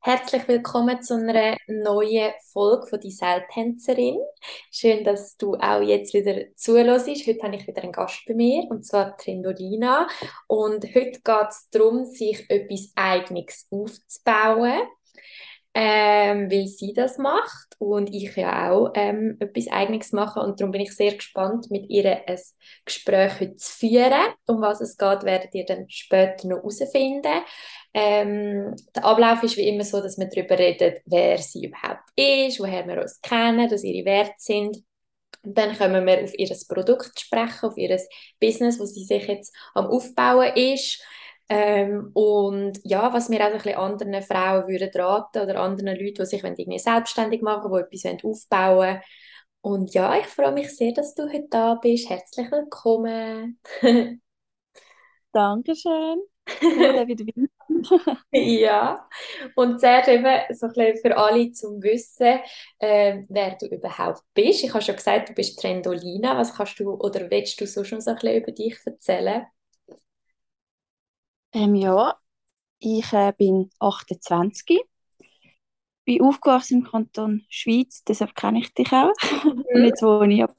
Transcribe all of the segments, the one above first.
Herzlich willkommen zu einer neuen Folge von «Die Seiltänzerin». Schön, dass du auch jetzt wieder zuhörst. Heute habe ich wieder einen Gast bei mir, und zwar Trindolina. Und heute geht es darum, sich etwas Eigenes aufzubauen ähm, weil sie das macht und ich ja auch ähm, etwas Eigenes mache und darum bin ich sehr gespannt, mit ihr ein Gespräch heute zu führen. Um was es geht, werdet ihr dann später noch herausfinden. Ähm, der Ablauf ist wie immer so, dass wir darüber reden, wer sie überhaupt ist, woher wir uns kennen, dass ihre Werte sind. Und dann kommen wir auf ihr Produkt sprechen, auf ihr Business, das sie sich jetzt am Aufbauen ist. Ähm, und ja, was mir auch ein bisschen anderen Frauen würden raten oder anderen Leuten, die sich irgendwie selbstständig machen, die etwas aufbauen wollen. Und ja, ich freue mich sehr, dass du heute da bist. Herzlich willkommen. Dankeschön. Cool, wieder ja, und zuerst eben so ein bisschen für alle zum Wissen, äh, wer du überhaupt bist. Ich habe schon gesagt, du bist Trendolina. Was kannst du oder willst du so schon so ein bisschen über dich erzählen? Ähm, ja, ich äh, bin 28, bin aufgewachsen im Kanton Schweiz, deshalb kenne ich dich auch. Mhm. Und jetzt wohne ich aber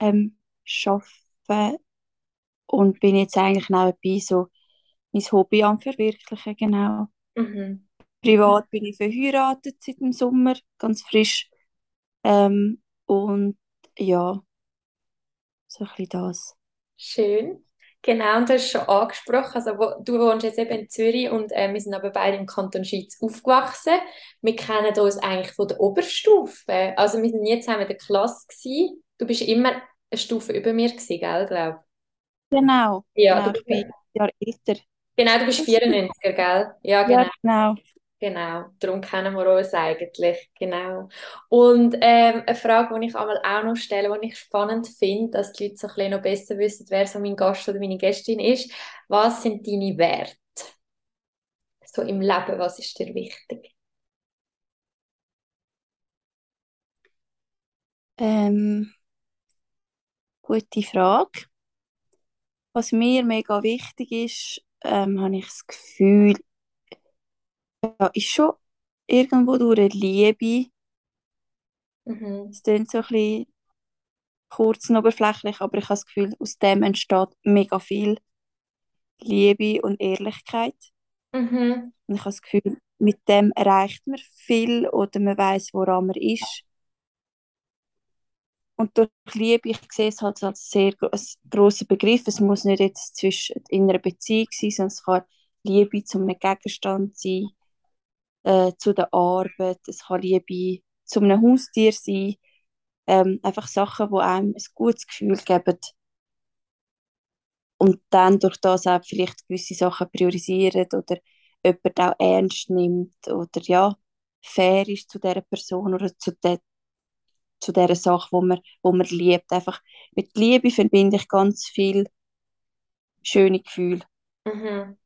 ähm, arbeite und bin jetzt eigentlich nebenbei so mein Hobby am verwirklichen, genau. Mhm. Privat bin ich verheiratet seit dem Sommer, ganz frisch. Ähm, und ja, so ein bisschen das. Schön. Genau, und du hast schon angesprochen, also wo, du wohnst jetzt eben in Zürich und äh, wir sind aber beide im Kanton Schweiz aufgewachsen. Wir kennen uns eigentlich von der Oberstufe. Also wir sind nie zusammen in der Klasse gewesen. Du bist immer eine Stufe über mir gewesen, gell, glaube Genau. Ja, genau, du bist ein Jahr älter. Genau, du bist 94, gell? Ja, genau. Ja, genau. Genau, darum kennen wir uns eigentlich, genau. Und ähm, eine Frage, die ich einmal auch noch stelle, die ich spannend finde, dass die Leute so ein bisschen noch besser wissen, wer so mein Gast oder meine Gästin ist. Was sind deine Werte? So im Leben, was ist dir wichtig? Ähm, gute Frage. Was mir mega wichtig ist, ähm, habe ich das Gefühl, ja, ist schon irgendwo durch eine Liebe. Mhm. Es klingt so ein bisschen kurz und oberflächlich, aber ich habe das Gefühl, aus dem entsteht mega viel Liebe und Ehrlichkeit. Mhm. Und ich habe das Gefühl, mit dem erreicht man viel oder man weiß, woran man ist. Und durch Liebe, ich sehe es halt als sehr großer Begriff. Es muss nicht jetzt zwischen in einer Beziehung sein, sondern es kann Liebe zu einem Gegenstand sein, äh, zu der Arbeit, es kann Liebe zu einem Haustier sein, ähm, einfach Sachen, die einem ein gutes Gefühl geben. Und dann durch das auch vielleicht gewisse Sachen priorisieren oder jemand auch ernst nimmt oder ja, fair ist zu dieser Person oder zu der zu dieser Sache, wo man, wo man liebt. Einfach mit Liebe verbinde ich ganz viel schöne Gefühle. Mhm.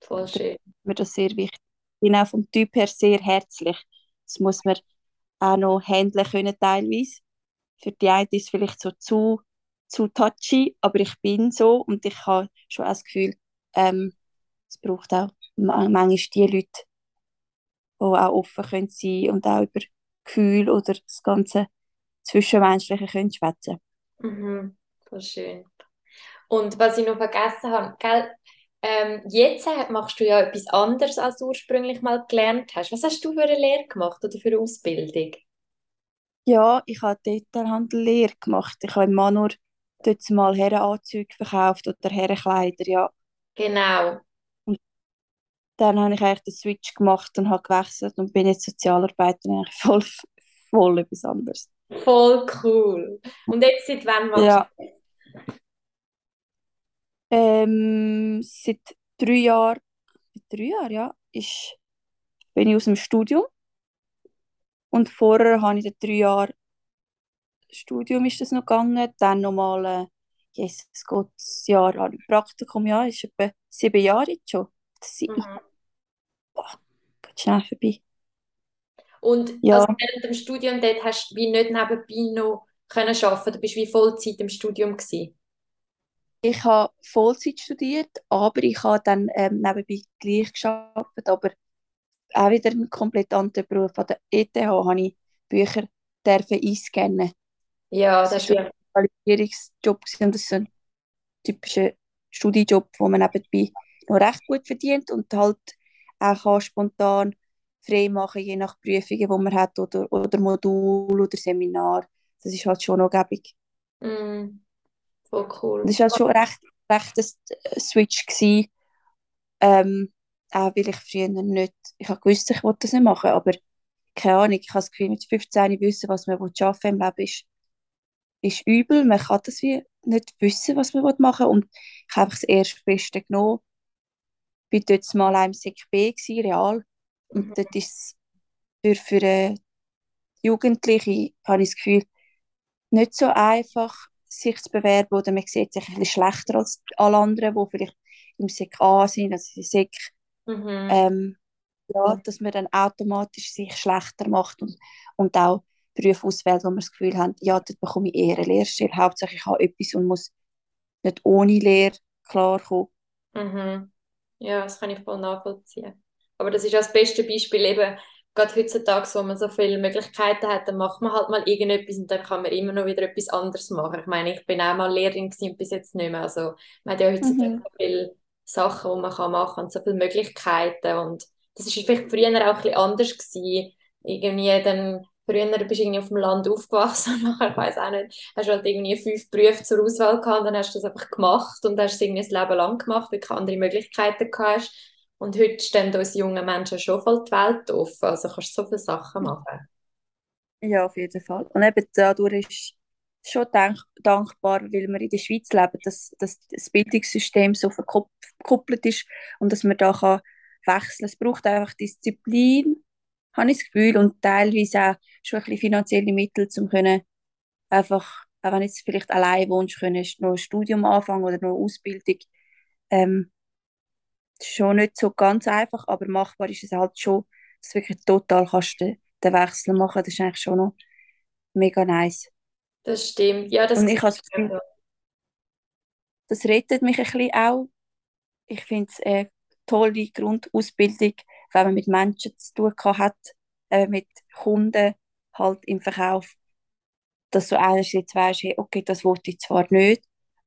Voll schön. Mir das sehr wichtig bin auch vom Typ her sehr herzlich. Das muss man auch noch handeln können teilweise. Für die einen ist es vielleicht so zu, zu touchy, aber ich bin so und ich habe schon das Gefühl, ähm, es braucht auch manchmal die Leute, die auch offen können sein und auch über Gefühl oder das ganze Zwischenmenschliche können schwätzen. Mhm, voll schön. Und was ich noch vergessen habe, gell, ähm, jetzt machst du ja etwas anderes, als du ursprünglich mal gelernt hast. Was hast du für eine Lehre gemacht oder für eine Ausbildung? Ja, ich habe Detailhandel-Lehre gemacht. Ich habe immer nur dort mal Herrenanzüge verkauft oder Herrenkleider, ja. Genau. Und dann habe ich eigentlich den Switch gemacht und habe gewechselt und bin jetzt Sozialarbeiterin, eigentlich voll, voll etwas anderes. Voll cool. Und jetzt seit wann machst ja. du ähm, seit drei Jahren, drei Jahren, ja, ist, bin ich aus dem Studium. Und vorher habe ich in drei Jahre Studium ist das noch gegangen, dann nochmal, äh, Jesus Gott, das Jahr an Praktikum, ja, ist etwa sieben Jahre jetzt schon. Das ist, mhm. boah, geht schnell vorbei. Und ja. also während dem Studium dort hast du wie nicht nebenbei noch können arbeiten, du bist wie Vollzeit im Studium gewesen? ich habe Vollzeit studiert, aber ich habe dann ähm, nebenbei gleich geschafft, aber auch wieder ein komplett anderer Beruf. An der ETH habe ich Bücher dürfen einscannen. Ja, das, das ist ein Qualifizierungsjob und das ist ein typischer Studijob, wo man nebenbei noch recht gut verdient und halt auch spontan frei machen, je nach Prüfungen, die man hat oder, oder Modul oder Seminar. Das ist halt schon noch gäbig. Mm, voll cool. Das war halt schon recht, recht ein Switch gewesen. Ähm, auch weil ich früher nicht, ich habe gewusst, ich wollte das nicht machen, aber keine Ahnung, ich habe das Gefühl, mit 15 wissen, was man arbeiten im Leben ist, ist übel. Man kann das wie nicht wissen, was man machen will. Und ich habe das erste Beste genommen. Ich war dort mal im Sek B, gewesen, real. Und mhm. dort ist es für, für äh, Jugendliche, habe ich das Gefühl, nicht so einfach, sich zu bewerben oder man sieht sich ein bisschen schlechter als alle anderen, die vielleicht im Sek A sind, also im Sek Mhm. Ähm, ja, dass man dann automatisch sich schlechter macht und, und auch Berufe auswählt, wo man das Gefühl hat, ja, dort bekomme ich eher eine Lehrstelle. Hauptsache ich habe etwas und muss nicht ohne Lehre klarkommen. Mhm. Ja, das kann ich voll nachvollziehen. Aber das ist auch das beste Beispiel eben, gerade heutzutage, wo man so viele Möglichkeiten hat, dann macht man halt mal irgendetwas und dann kann man immer noch wieder etwas anderes machen. Ich meine, ich bin auch mal Lehrerin und bis jetzt nicht mehr. Also man hat ja heutzutage mhm. so viele Sachen, die man kann machen kann und so viele Möglichkeiten und das ist vielleicht früher auch ein bisschen anders gewesen. Irgendwie dann, früher bist du irgendwie auf dem Land aufgewachsen und nachher, ich weiß auch nicht, hast du halt irgendwie fünf Berufe zur Auswahl gehabt und dann hast du das einfach gemacht und hast es irgendwie das Leben lang gemacht, weil du andere Möglichkeiten gehabt hast. Und heute stehen uns junge Menschen schon voll die Welt offen, also kannst du so viele Sachen machen. Ja, auf jeden Fall. Und eben dadurch ist schon dank dankbar, weil wir in der Schweiz leben, dass, dass das Bildungssystem so verkoppelt ist und dass man da kann wechseln. Es braucht einfach Disziplin, habe ich das Gefühl, und teilweise auch schon ein bisschen finanzielle Mittel, um können einfach, auch wenn du jetzt vielleicht allein wohnst, können noch ein Studium anfangen oder noch eine Ausbildung. Ähm, schon nicht so ganz einfach, aber machbar ist es halt schon, dass du wirklich total kannst den, den Wechsel machen. Das ist eigentlich schon noch mega nice. Das stimmt. Ja, das und ich das Gefühl, das rettet mich ein bisschen auch. Ich finde es eine tolle Grundausbildung, wenn man mit Menschen zu tun hat, äh, mit Kunden halt im Verkauf, dass du einerseits weißt, hey, okay, das wollte ich zwar nicht,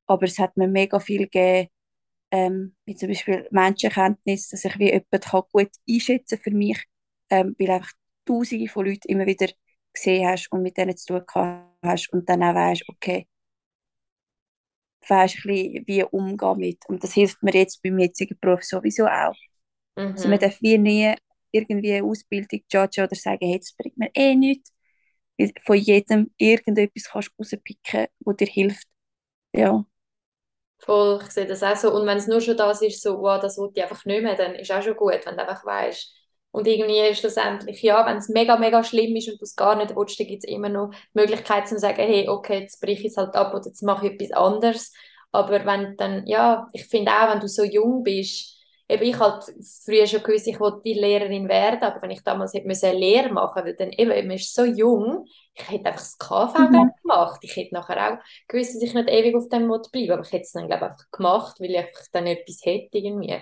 aber es hat mir mega viel gegeben, ähm, wie zum Beispiel Menschenkenntnis, dass ich wie jemanden gut einschätzen kann für mich, ähm, weil einfach Tausende von Leuten immer wieder gesehen hast und mit denen zu tun hast und dann auch weißt, okay, weißt ein wie umgehen mit. Und das hilft mir jetzt beim jetzigen Beruf sowieso auch. Mhm. Also man darf wie nie irgendwie eine Ausbildung judgen oder sagen, hey, das bringt mir eh nichts. Von jedem irgendetwas kannst du rauspicken, das dir hilft. Ja. Voll, ich sehe das auch so. Und wenn es nur schon das ist, so, wow, das wollte ich einfach nicht mehr, dann ist auch schon gut, wenn du einfach weißt, und irgendwie schlussendlich, ja, wenn es mega, mega schlimm ist und du es gar nicht willst, dann gibt es immer noch die Möglichkeit zu sagen, hey, okay, jetzt breche ich es halt ab oder jetzt mache ich etwas anderes. Aber wenn dann, ja, ich finde auch, wenn du so jung bist, eben ich halt früher schon gewusst, ich wollte die Lehrerin werden, aber wenn ich damals hätte müssen eine Lehre machen, weil dann eben, man ist so jung, ich hätte einfach das KV mhm. gemacht. Ich hätte nachher auch gewusst, dass ich nicht ewig auf dem Mode bleibe, aber ich hätte es dann, glaube ich, einfach gemacht, weil ich einfach dann etwas hätte irgendwie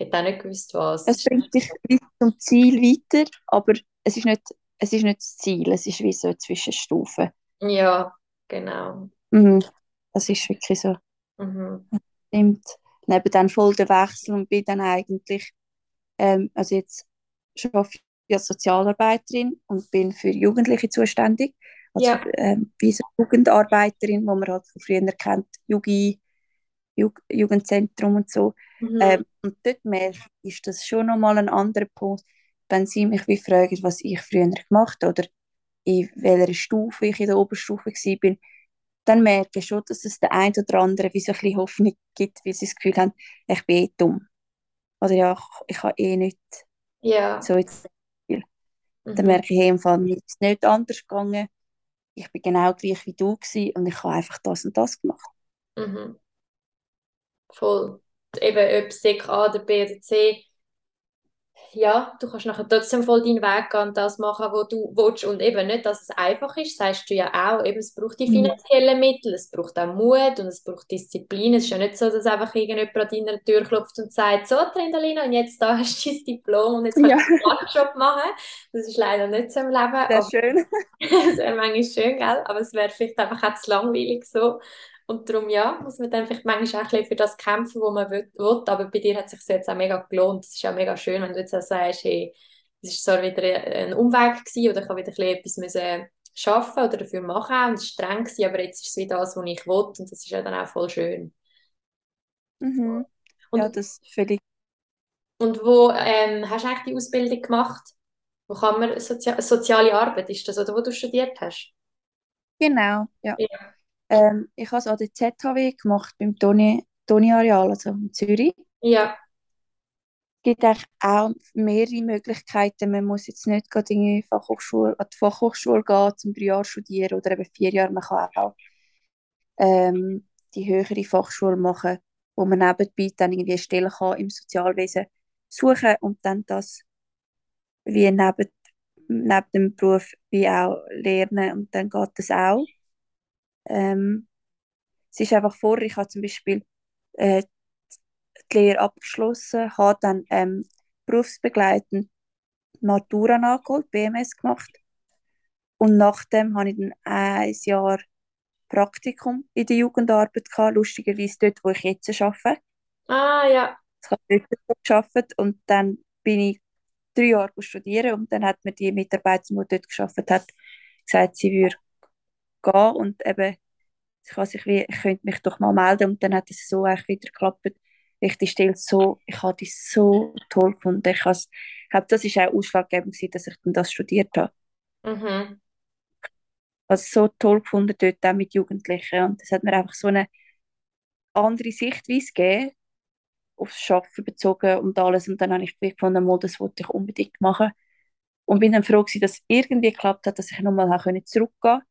hätte auch nicht gewusst, was. Es bringt dich zum Ziel weiter, aber es ist nicht, es ist nicht das Ziel, es ist wie so eine Zwischenstufe. Ja, genau. Mhm. Das ist wirklich so. Mhm. Stimmt. Neben dann voll der Wechsel und bin dann eigentlich, ähm, also jetzt arbeite ich als Sozialarbeiterin und bin für Jugendliche zuständig. Also ja. ähm, wie so Jugendarbeiterin, wo man halt von früher kennt, Jugi, Jug Jugendzentrum und so. Mhm. Ähm, und dort merke ich, ist das schon nochmal ein anderer Punkt, wenn sie mich wie fragen, was ich früher gemacht habe oder in welcher Stufe ich in der Oberstufe war, dann merke ich schon, dass es der ein oder andere wie so ein bisschen Hoffnung gibt, weil sie das Gefühl haben, ich bin eh dumm. Oder ja, ich, ich habe eh nicht ja. so jetzt mhm. Dann merke ich, hey, im Fall mir ist nicht anders gegangen. Ich bin genau gleich wie du gewesen und ich habe einfach das und das gemacht. Mhm. Voll. Eben, ob Sek A oder B oder C, ja, du kannst nachher trotzdem voll deinen Weg gehen und das machen, was du willst. Und eben nicht, dass es einfach ist, sagst du ja auch, eben, es braucht die Mhm. finanziellen Mittel, es braucht auch Mut und es braucht Disziplin. Es ist ja nicht so, dass einfach irgendjemand an deiner Tür klopft und sagt, so, Trindalina, und jetzt da hast du dein Diplom und jetzt kannst Ja, du einen Workshop machen. Das ist leider nicht so im Leben, sehr aber schön. es wäre manchmal schön, gell? aber es wäre vielleicht einfach auch zu langweilig so. Und darum, ja, muss man dann vielleicht manchmal auch ein bisschen für das kämpfen, was man will. Aber bei dir hat es sich jetzt auch mega gelohnt. Es ist auch mega schön, wenn du jetzt auch sagst, hey, es ist zwar wieder ein Umweg gewesen oder ich habe wieder ein bisschen etwas müssen schaffen oder dafür machen und es war streng gewesen, aber jetzt ist es wieder das, was ich will und das ist ja dann auch voll schön. Mhm. Und, Ja, das völlig. und wo ähm, hast du eigentlich die Ausbildung gemacht? Wo kann man Sozia soziale Arbeit, ist das oder wo du studiert hast? Genau, ja. Ja. Ähm, ich habe es an der ZHW gemacht, beim Toni, Toni Areal, also in Zürich. Ja, Es gibt eigentlich auch mehrere Möglichkeiten. Man muss jetzt nicht gerade in die Fachhochschule, an die Fachhochschule gehen, zum drei Jahre studieren oder eben vier Jahre. Man kann auch ähm, die höhere Fachschule machen, wo man nebenbei dann irgendwie eine Stelle kann im Sozialwesen suchen und dann das wie neben, neben dem Beruf wie auch lernen und dann geht das auch. Ähm, es ist einfach vor, ich habe zum Beispiel äh, die Lehre abgeschlossen, habe dann ähm, berufsbegleitend Matura nachgeholt, BMS gemacht und nachdem habe ich dann ein Jahr Praktikum in der Jugendarbeit gehabt, lustigerweise dort, wo ich jetzt arbeite. ah ja, Ich habe dort gearbeitet und dann bin ich drei Jahre studieren und dann hat mir die Mitarbeiterin, die dort gearbeitet hat, gesagt, sie würde gehen und eben, ich, kann sich wie, ich könnte mich doch mal melden und dann hat es so eigentlich wieder geklappt. Ich die Stelle so, ich habe die so toll gefunden. Ich, has, ich glaube, das ist auch ausschlaggebend gewesen, dass ich dann das studiert habe. mhm. Also so toll gefunden dort auch mit Jugendlichen und das hat mir einfach so eine andere Sichtweise gegeben, aufs Arbeiten bezogen und alles und dann habe ich gefunden, mal, das wollte ich unbedingt machen und bin dann froh gewesen, dass es irgendwie geklappt hat, dass ich nochmal zurückgehen konnte.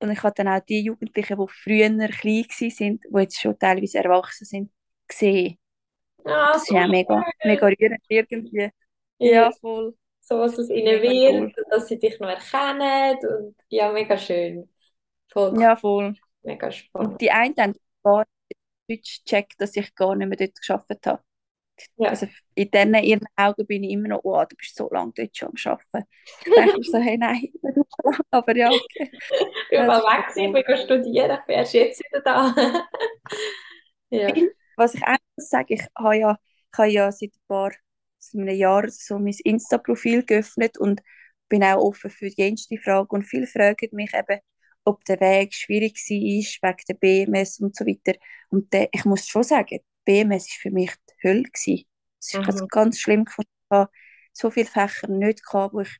Und ich habe dann auch die Jugendlichen, die früher klein waren, die jetzt schon teilweise erwachsen sind, gesehen. Ah, Das ist ja mega, mega rührend irgendwie. Ja, Ja, voll. so was es ihnen wird, cool. dass sie dich noch erkennen und ja, mega schön. Voll Ja, voll. mega spannend. Und die einen haben gar nicht gecheckt, dass ich gar nicht mehr dort gearbeitet habe. Ja, Also in denen ihren Augen bin ich immer noch, oh, du bist so lange dort schon am Arbeiten. Ich denke so, hey, nein, nicht so lange. Aber ja, okay. ich das mal ist weg, ich bin studieren, ich bin erst jetzt wieder da. Ja. Was ich auch muss sagen, ich habe ja, ich habe ja seit ein paar, seit einem Jahr so mein Insta-Profil geöffnet und bin auch offen für die jenste Frage. Und viele fragen mich eben, ob der Weg schwierig war, wegen der BMS und so weiter. Und der, ich muss schon sagen, BMS war für mich Hölle. Gewesen. Es ist Mhm. ganz schlimm gefunden. Ich habe so viele Fächer nicht gehabt, wo ich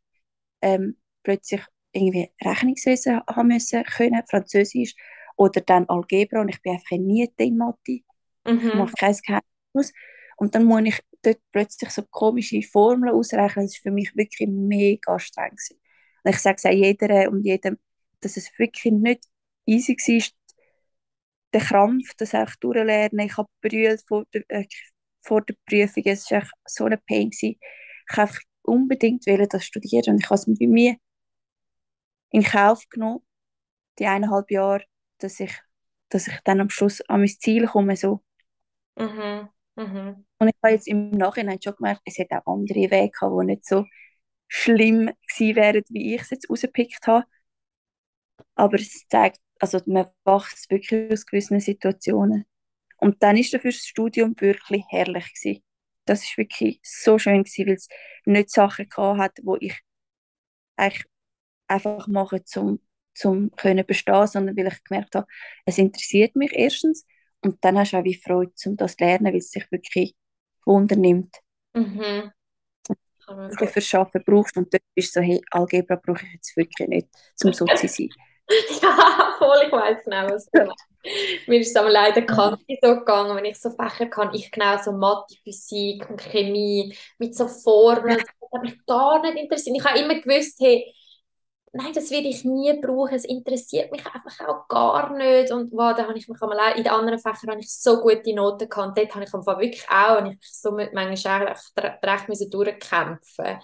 ähm, plötzlich irgendwie Rechnungswesen haben müssen können, Französisch oder dann Algebra und ich bin einfach nie in Mathe. Ich Mhm. mache kein Geheimnis. Und dann muss ich dort plötzlich so komische Formeln ausrechnen. Das war für mich wirklich mega anstrengend. gewesen. Und ich sage es auch jeder und jedem, dass es wirklich nicht easy war, der Krampf, das einfach durchlernen. Ich habe brüllt vor der, äh, vor der Prüfung. Es war echt so eine Pain. Gewesen. Ich wollte unbedingt das studieren und ich habe es bei mir in Kauf genommen, die eineinhalb Jahre, dass ich, dass ich dann am Schluss an mein Ziel komme. So. Mhm. Mhm. Und ich habe jetzt im Nachhinein schon gemerkt, es hätte auch andere Wege gehabt, die nicht so schlimm gewesen wären, wie ich es jetzt rausgepickt habe. Aber es zeigt, also man wächst wirklich aus gewissen Situationen. Und dann ist dafür das Studium wirklich herrlich gewesen. Das ist wirklich so schön gewesen, weil es nicht Sachen gehabt hat, wo ich eigentlich einfach mache, zum, zum können bestehen, sondern weil ich gemerkt habe, es interessiert mich erstens und dann hast du auch wie Freude, um das zu lernen, weil es sich wirklich Wunder nimmt. Mhm. Gut. für Arbeiten brauchst und dort bist du so, hey, Algebra brauche ich jetzt wirklich nicht, zum Sozi sein. Ja, voll, ich weiß genau, was du meinst. Mir ist es aber leider Kante so gegangen, wenn ich so Fächer kann, ich genau so Mathe, Physik und Chemie mit so Formeln, das hat mich gar nicht interessiert. Ich habe immer gewusst, hey, nein, das werde ich nie brauchen, es interessiert mich einfach auch gar nicht. Und wow, da habe ich mich einmal, in den anderen Fächern habe ich so gute Noten gehabt. Dort habe ich einfach wirklich auch, und ich so mit manchmal eigentlich recht müssen durchkämpfen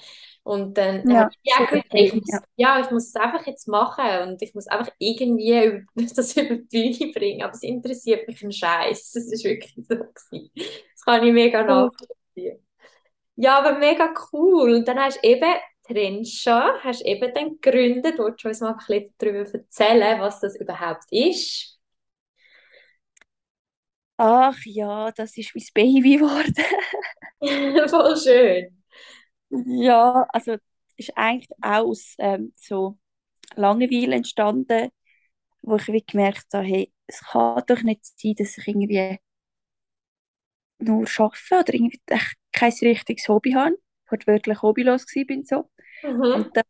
und dann, dann Ja, habe ich auch gewusst, ich muss, ja. ja, ich muss es einfach jetzt machen und ich muss einfach irgendwie das über die Bühne bringen, aber es interessiert mich ein Scheiß. Das ist wirklich so gewesen. Das kann ich mega nachvollziehen. Ja, aber mega cool. Und dann hast du eben Trenscha, hast eben dann gegründet. Wolltest du uns mal ein bisschen darüber erzählen, was das überhaupt ist? Ach ja, das ist mein Baby geworden. Voll schön. Ja, also ist eigentlich auch aus ähm, so Langeweile entstanden, wo ich wie gemerkt habe, hey, es kann doch nicht sein, dass ich irgendwie nur arbeite oder irgendwie echt kein richtiges Hobby habe. Ich war wirklich hobbylos bin so. Mhm. Und dann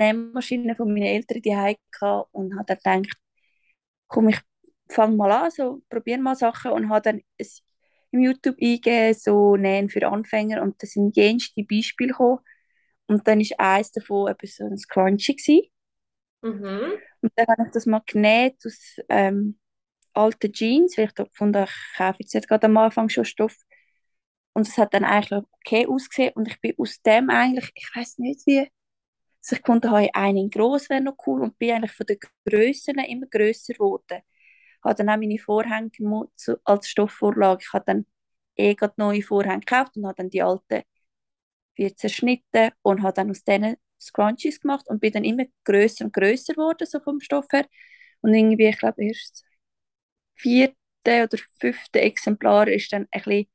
die Nähmaschine von meinen Eltern die hatte und habe dann gedacht, komm, ich fange mal an, so, probiere mal Sachen und habe dann ein, im YouTube eingegeben, so Nähen für Anfänger und da sind jenste Beispiele gekommen. Und dann war eines davon eben so ein Scrunchie. Gewesen. Mhm. Und dann habe ich das mal genäht aus ähm, alten Jeans, weil ich da gefunden habe, ich kaufe jetzt nicht gerade am Anfang schon Stoff. Und es hat dann eigentlich okay ausgesehen und ich bin aus dem eigentlich, ich weiß nicht wie, also ich konnte habe einen groß wäre noch cool und bin eigentlich von den Grössen immer grösser geworden. Ich habe dann auch meine Vorhänge als Stoffvorlage, ich habe dann eh gerade neue Vorhänge gekauft und habe dann die alten vier zerschnitten und habe dann aus denen Scrunchies gemacht und bin dann immer grösser und grösser geworden, so vom Stoff her. Und irgendwie, ich glaube, erst vierte oder fünfte Exemplar ist dann ein bisschen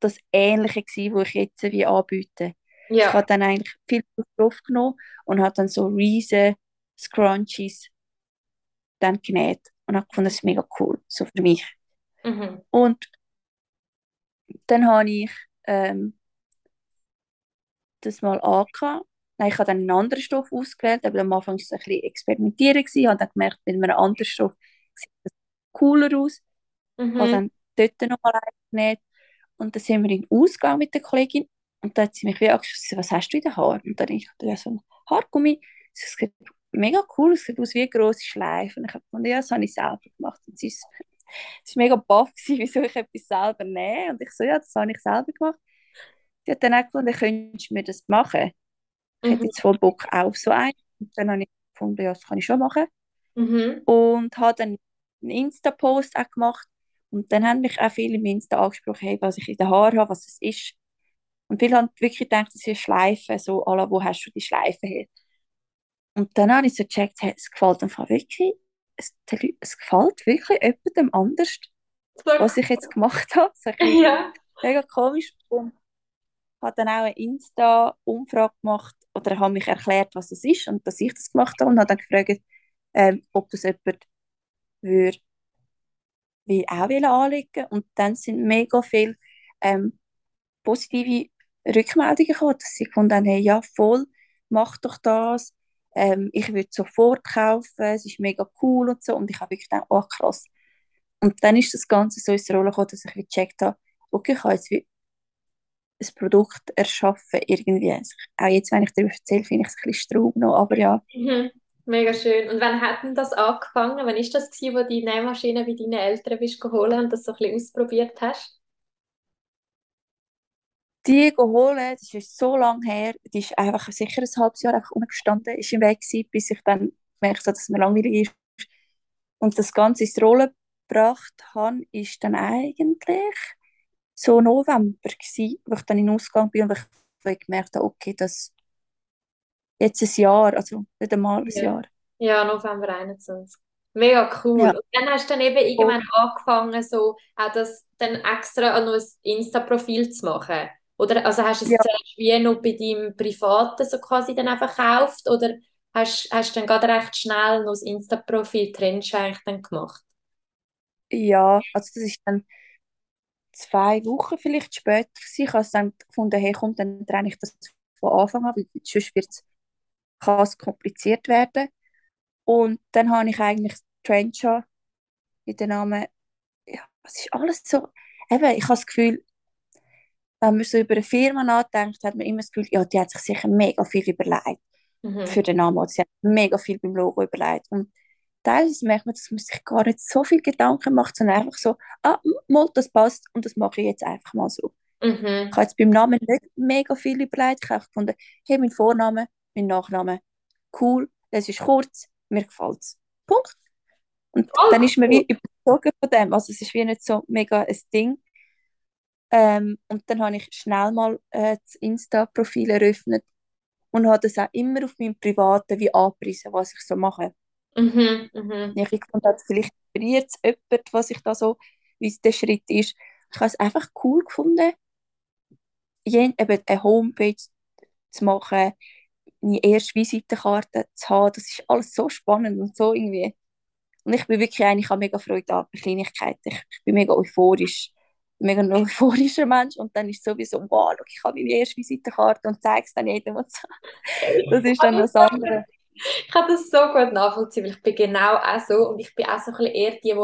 das Ähnliche gewesen, was ich jetzt wie anbiete. Ich Ja. habe dann eigentlich viel Stoff genommen und habe dann so riesen Scrunchies dann genäht und habe gefunden, das ist mega cool, so für mich. Mhm. Und dann habe ich ähm, das mal angehabt. Nein, ich habe dann einen anderen Stoff ausgewählt, aber am Anfang war es ein bisschen experimentieren. Ich habe dann gemerkt, mit einem anderen Stoff sieht das cooler aus. Ich habe Mhm. dann dort nochmal genäht und dann sind wir in den Ausgang mit der Kollegin und dann hat sie mich wie angeschaut, was hast du in den Haaren? Und dann ich ja, so ein Haargummi. Sie sieht mega cool, es sieht aus wie eine grosse Schleife. Und ich habe gefunden, ja, das habe ich selber gemacht. Und sie ist, sie war mega baff, gewesen, wieso ich etwas selber nähe. Und ich so, ja, das habe ich selber gemacht. Sie hat dann auch gefunden, könntest du mir das machen? Ich hätte Mhm. jetzt voll Bock auf so einen. Und dann habe ich gefunden, ja, das kann ich schon machen. Mhm. Und habe dann einen Insta-Post auch gemacht. Und dann haben mich auch viele im Insta angesprochen, hey, was ich in den Haaren habe, was es ist. Und viele haben wirklich gedacht, das ist eine Schleife, so, alla, wo hast du die Schleife her? Und dann habe ich so gecheckt, hey, es gefällt einfach wirklich, es, es gefällt wirklich jemandem anders, was ich jetzt gemacht habe. So. Ja. mega komisch. Und habe dann auch eine Insta-Umfrage gemacht oder habe mich erklärt, was das ist und dass ich das gemacht habe und habe dann gefragt, ähm, ob das jemand würde will auch will anlegen und dann sind mega viele ähm, positive Rückmeldungen gekommen, dass sie gefunden haben, hey, ja voll, mach doch das, ähm, ich würde sofort kaufen, es ist mega cool und so und ich habe wirklich gedacht, oh krass. Und dann ist das Ganze so ins Rollen gekommen, dass ich gecheckt habe, okay, ich habe jetzt wie ein Produkt erschaffen irgendwie. Also, auch jetzt, wenn ich darüber erzähle, finde ich es ein bisschen straub noch, aber ja. Mhm. Mega schön. Und wann hat denn das angefangen? Wann ist das gewesen, wo die Nähmaschine bei deinen Eltern bist geholt und das so ein bisschen ausprobiert hast? Die geholt, das ist so lange her, die ist einfach sicher ein halbes Jahr einfach umgestanden, ist im Weg gewesen, bis ich dann gemerkt habe, dass es mir langweilig ist. Und das Ganze ins Rollen gebracht habe, ist dann eigentlich so November gewesen, wo ich dann in den Ausgang bin und ich, wo ich gemerkt habe, okay, das jetzt ein Jahr, also nicht einmal ein Ja. Jahr. Ja, November 21. Mega cool. Ja. Und dann hast du dann eben irgendwann angefangen, so auch das dann extra noch ein Insta-Profil zu machen. Oder also hast du es Ja. zuerst wie noch bei deinem Privaten so quasi dann einfach gekauft oder hast, hast du dann gerade recht schnell noch das Insta-Profil eigentlich dann gemacht? Ja, also das ist dann zwei Wochen vielleicht später gewesen. Ich habe dann gefunden, hey, komm, dann trenne ich das von Anfang an, weil sonst wird's, kann es kompliziert werden. Und dann habe ich eigentlich Trencha in den Namen, ja, es ist alles so, eben, ich habe das Gefühl, wenn man so über eine Firma nachdenkt, hat man immer das Gefühl, ja, die hat sich sicher mega viel überlegt. mhm. für den Namen. Sie haben mega viel beim Logo überlegt. Und teilweise merkt man, dass man sich gar nicht so viel Gedanken macht, sondern einfach so, ah, mal, das passt und das mache ich jetzt einfach mal so. Mhm. Ich habe jetzt beim Namen nicht mega viel überlegt. Ich habe gefunden, hey, mein Vorname, mein Nachname, cool, es ist kurz, mir gefällt es. Punkt. Und oh, dann ist man cool. wie überzogen von dem. Also es ist wie nicht so mega ein Ding. Ähm, und dann habe ich schnell mal äh, das Insta-Profil eröffnet und habe das auch immer auf meinem Privaten wie angepriesen, was ich so mache. Mhm, mhm. Ich fand, vielleicht inspiriert es jemand, was ich da so, wie der Schritt ist. Ich habe es einfach cool gefunden, eben eine Homepage zu machen, meine erste Visitenkarte zu haben. Das ist alles so spannend und so irgendwie. Und ich bin wirklich eigentlich, ich habe mega Freude an Kleinigkeiten. Ich, ich bin mega euphorisch mega euphorischer Mensch und dann ist sowieso, wow, ich habe meine erste Visitenkarte und zeige es dann jedem und so. Das ist dann das andere. Ich kann das so gut nachvollziehen, weil ich bin genau auch so und ich bin auch so ein bisschen eher die, die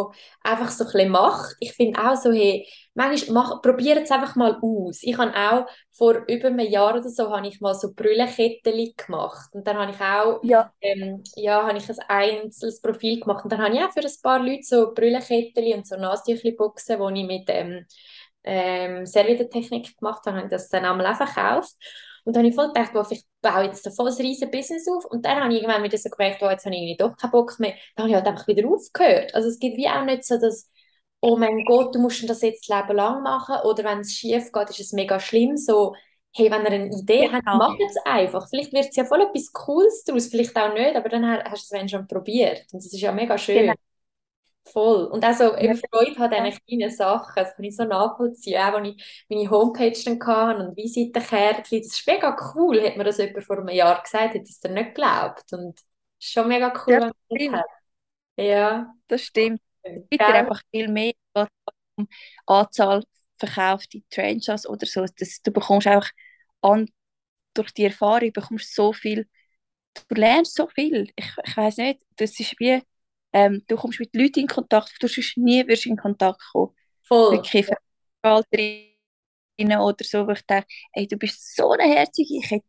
einfach so ein bisschen macht. Ich finde auch so, hey, manchmal probiert es einfach mal aus. Ich habe auch vor über einem Jahr oder so habe ich mal so Brüllenketten gemacht und dann habe ich auch ja. Ähm, ja, habe ich ein einzelnes Profil gemacht und dann habe ich auch für ein paar Leute so Brüllenketten und so Nasentüchli-Boxen, die ich mit ähm, ähm, Servietentechnik gemacht habe, habe ich das dann einmal auch verkauft. Und dann habe ich voll gedacht, wow, ich baue jetzt ein volles riesen Business auf. Und dann habe ich irgendwann wieder so gemerkt, oh, jetzt habe ich irgendwie doch keinen Bock mehr. Dann habe ich halt einfach wieder aufgehört. Also es gibt wie auch nicht so das, oh mein Gott, du musst das jetzt das Leben lang machen. Oder wenn es schief geht, ist es mega schlimm. So, hey, wenn ihr eine Idee genau. habt, macht es einfach. Vielleicht wird es ja voll etwas Cooles daraus, vielleicht auch nicht, aber dann hast du es schon probiert. Und das ist ja mega schön. Genau. Voll. Und auch so ja. Freude an diesen kleinen Sachen. Das kann ich so nachvollziehen. Auch als ich meine Homepage dann hatte und Visitenkärtchen. Das ist mega cool. Hätte mir das jemand vor einem Jahr gesagt, hätte ich es dir nicht geglaubt. Und ist schon mega cool, ja, das Ja. Das stimmt. Es gibt ja einfach viel mehr um Anzahl verkaufte Trainchas oder so. Das, du bekommst einfach an, durch die Erfahrung bekommst so viel, du lernst so viel. Ich, ich weiß nicht, das ist wie ähm, du kommst mit Leuten in Kontakt, du sonst nie wirst in Kontakt kommen. Voll. Wirklich Veranstalterinnen oder so, wo ich denke, ey, du bist so eine Herzige, ich hätte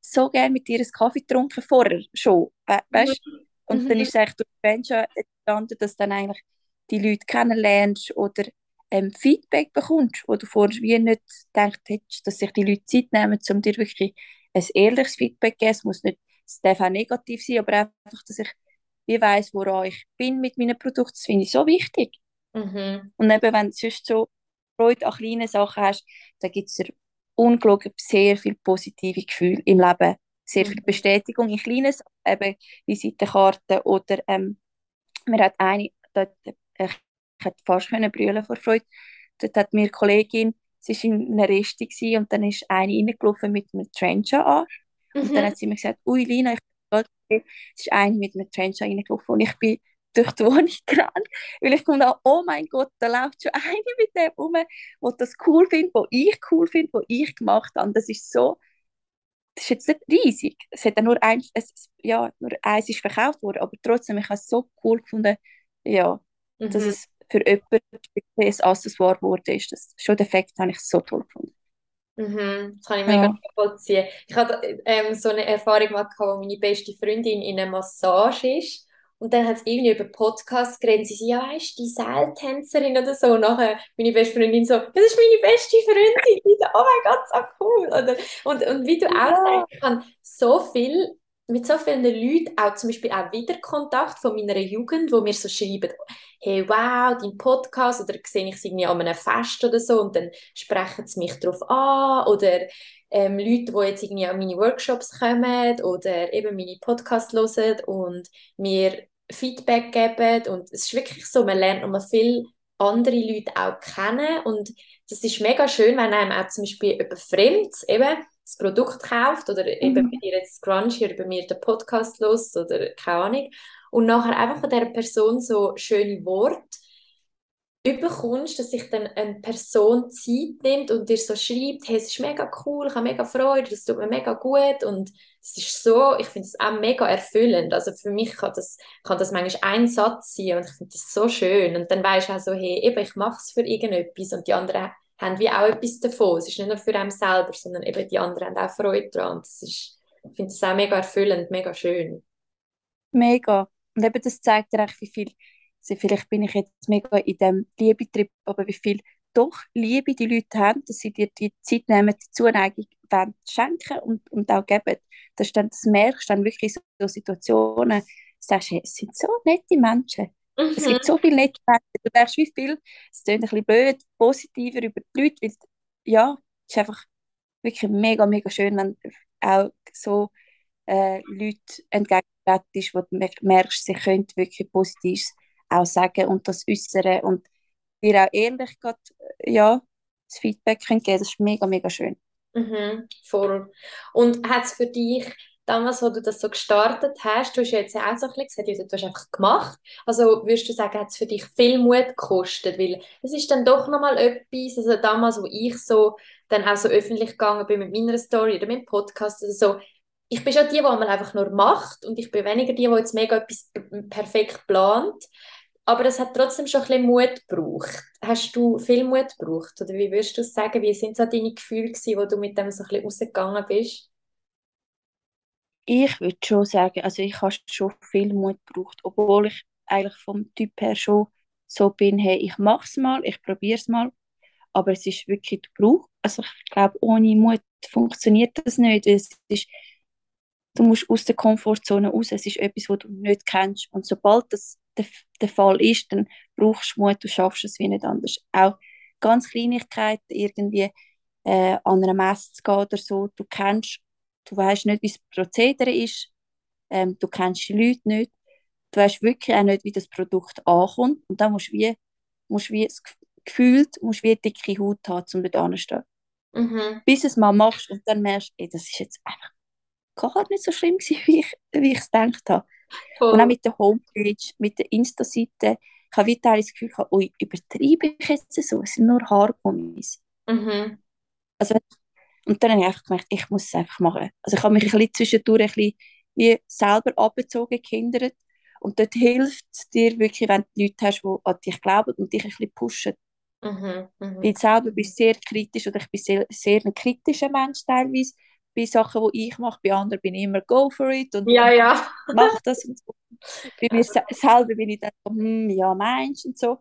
so gerne mit dir einen Kaffee getrunken vorher schon, we weißt? Mhm. Und mhm. dann ist es eigentlich durch Venture entstanden, dass dann eigentlich die Leute kennenlernst oder ähm, Feedback bekommst, wo du vorher wie nicht gedacht hättest, dass sich die Leute Zeit nehmen, um dir wirklich ein ehrliches Feedback zu geben. Es muss nicht, es darf auch negativ sein, aber einfach, dass ich wie weiß, woran ich bin mit meinen Produkten, das finde ich so wichtig. Mhm. Und eben, wenn du sonst so Freude an kleinen Sachen hast, dann gibt es unglaublich sehr viel positive Gefühle im Leben. Sehr mhm. viel Bestätigung in kleinen Sachen, eben Visitenkarten oder ähm, man hat eine, dort, ich hätte fast können brüllen vor Freude, dort hat mir eine Kollegin, sie war in einer Reste und dann ist eine reingelaufen mit einem Trencher an mhm. und dann mhm. hat sie mir gesagt, ui Lina, ich es ist eine mit einem Trench reingelaufen und ich bin durch die Wohnung gerannt, weil ich fand, oh mein Gott, da läuft schon eine mit dem rum, die das cool findet, wo ich cool finde, wo ich gemacht habe. Das ist so, das ist jetzt nicht riesig. Es hat nur ein, es, ja, nur eins ist verkauft worden, aber trotzdem, ich habe es so cool gefunden, ja, mhm. dass es für jemanden ein Accessoire geworden ist. Das, schon den Effekt habe ich so toll gefunden. Mhm, das kann ich mega ja. nachvollziehen. Ich hatte ähm, so eine Erfahrung mal gehabt, wo meine beste Freundin in einer Massage ist. Und dann hat es irgendwie über Podcasts geredet. Sie so, ja, ist die Seiltänzerin oder so. Und nachher meine beste Freundin so, das ist meine beste Freundin. Ich so, oh mein Gott, so cool. Oder, und, und wie du ja. auch sagst, ich habe so viel mit so vielen Leuten, auch zum Beispiel auch Wiederkontakt von meiner Jugend, wo mir so schreiben, hey, wow, dein Podcast, oder sehe ich es irgendwie an einem Fest oder so, und dann sprechen sie mich darauf an, oder ähm, Leute, die jetzt irgendwie an meine Workshops kommen, oder eben meine Podcasts hören und mir Feedback geben, und es ist wirklich so, man lernt nochmal viel andere Leute auch kennen, und das ist mega schön, wenn einem auch zum Beispiel über Fremds eben das Produkt kauft oder mhm. eben bei dir jetzt Scrunch oder bei mir den Podcast los oder keine Ahnung. Und nachher einfach von dieser Person so schöne Worte überkommst, dass sich dann eine Person Zeit nimmt und dir so schreibt, hey, es ist mega cool, ich habe mega Freude, das tut mir mega gut. Und es ist so, ich finde es auch mega erfüllend, also für mich kann das, kann das manchmal ein Satz sein und ich finde das so schön. Und dann weißt du auch so, hey, eben, ich mache es für irgendetwas. Und die anderen haben wie auch etwas davon. Es ist nicht nur für einen selber, sondern eben die anderen haben auch Freude daran. Das ist ich finde es auch mega erfüllend, mega schön. Mega. Und eben das zeigt dir wie viel, also vielleicht bin ich jetzt mega in dem Liebetrip, aber wie viel doch Liebe die Leute haben, dass sie dir die Zeit nehmen, die Zuneigung wollen schenken und, und auch geben. Das, dann, das merkst du dann wirklich so Situationen, sagst, hey, es sind so nette Menschen. Mhm. Es gibt mhm. so viele nette Menschen. Du merkst, wie viel, es klingt ein bisschen blöd, positiver über die Leute, weil, ja, es ist einfach wirklich mega, mega schön, wenn auch so äh, Leute entgegentreten ist, wo du merkst, sie können wirklich Positives auch sagen und das äußern und dir auch ehrlich grad, ja, das Feedback können geben Das ist mega, mega schön. Mhm, voll. Und hat es für dich damals, wo du das so gestartet hast, du hast ja jetzt auch so ein bisschen gesagt, du hast einfach gemacht. Also würdest du sagen, hat es für dich viel Mut gekostet? Weil es ist dann doch nochmal etwas, also damals, wo ich so dann auch so öffentlich gegangen bin mit meiner Story oder mit dem Podcast, also so, ich bin schon die, die man einfach nur macht und ich bin weniger die, die jetzt mega etwas perfekt plant. Aber es hat trotzdem schon ein bisschen Mut gebraucht. Hast du viel Mut gebraucht? Oder wie würdest du sagen, wie sind so deine Gefühle gewesen, wo du mit dem so ein bisschen rausgegangen bist? Ich würde schon sagen, also ich habe schon viel Mut gebraucht, obwohl ich eigentlich vom Typ her schon so bin, hey, ich mache es mal, ich probiere es mal, aber es ist wirklich der Brauch. Also ich glaube, ohne Mut funktioniert das nicht. Es ist, du musst aus der Komfortzone raus, es ist etwas, was du nicht kennst und sobald das der, der Fall ist, dann brauchst du Mut, du schaffst es wie nicht anders. Auch ganz Kleinigkeiten, irgendwie äh, an einer Messe zu gehen oder so, du kennst, du weißt nicht, wie das Prozedere ist, ähm, du kennst die Leute nicht, du weißt wirklich auch nicht, wie das Produkt ankommt und dann musst du wie, musst wie gefühlt, musst wie dicke Haut haben, um dort anzustehen. Mhm. Bis es mal machst und dann merkst du, das ist jetzt einfach gar nicht so schlimm gewesen, wie ich, wie ich es gedacht habe. Cool. Und auch mit der Homepage, mit der Insta-Seite. Ich habe wieder das Gefühl, ui, übertreibe ich jetzt so? Es sind nur Haargummis. Mhm. Also, und dann habe ich einfach gemerkt, ich muss es einfach machen. Also ich habe mich ein bisschen zwischendurch ein bisschen wie selber abgezogen, gehindert. Und dort hilft es dir wirklich, wenn du Leute hast, die an dich glauben und dich ein bisschen pushen. Mhm, mh. Weil selber bist sehr kritisch oder ich bin sehr, sehr ein kritischer Mensch teilweise bei Sachen, die ich mache, bei anderen bin ich immer go for it und ja, ja. mach das und so. Bei mir selber bin ich dann so, hm, ja, meinst und so.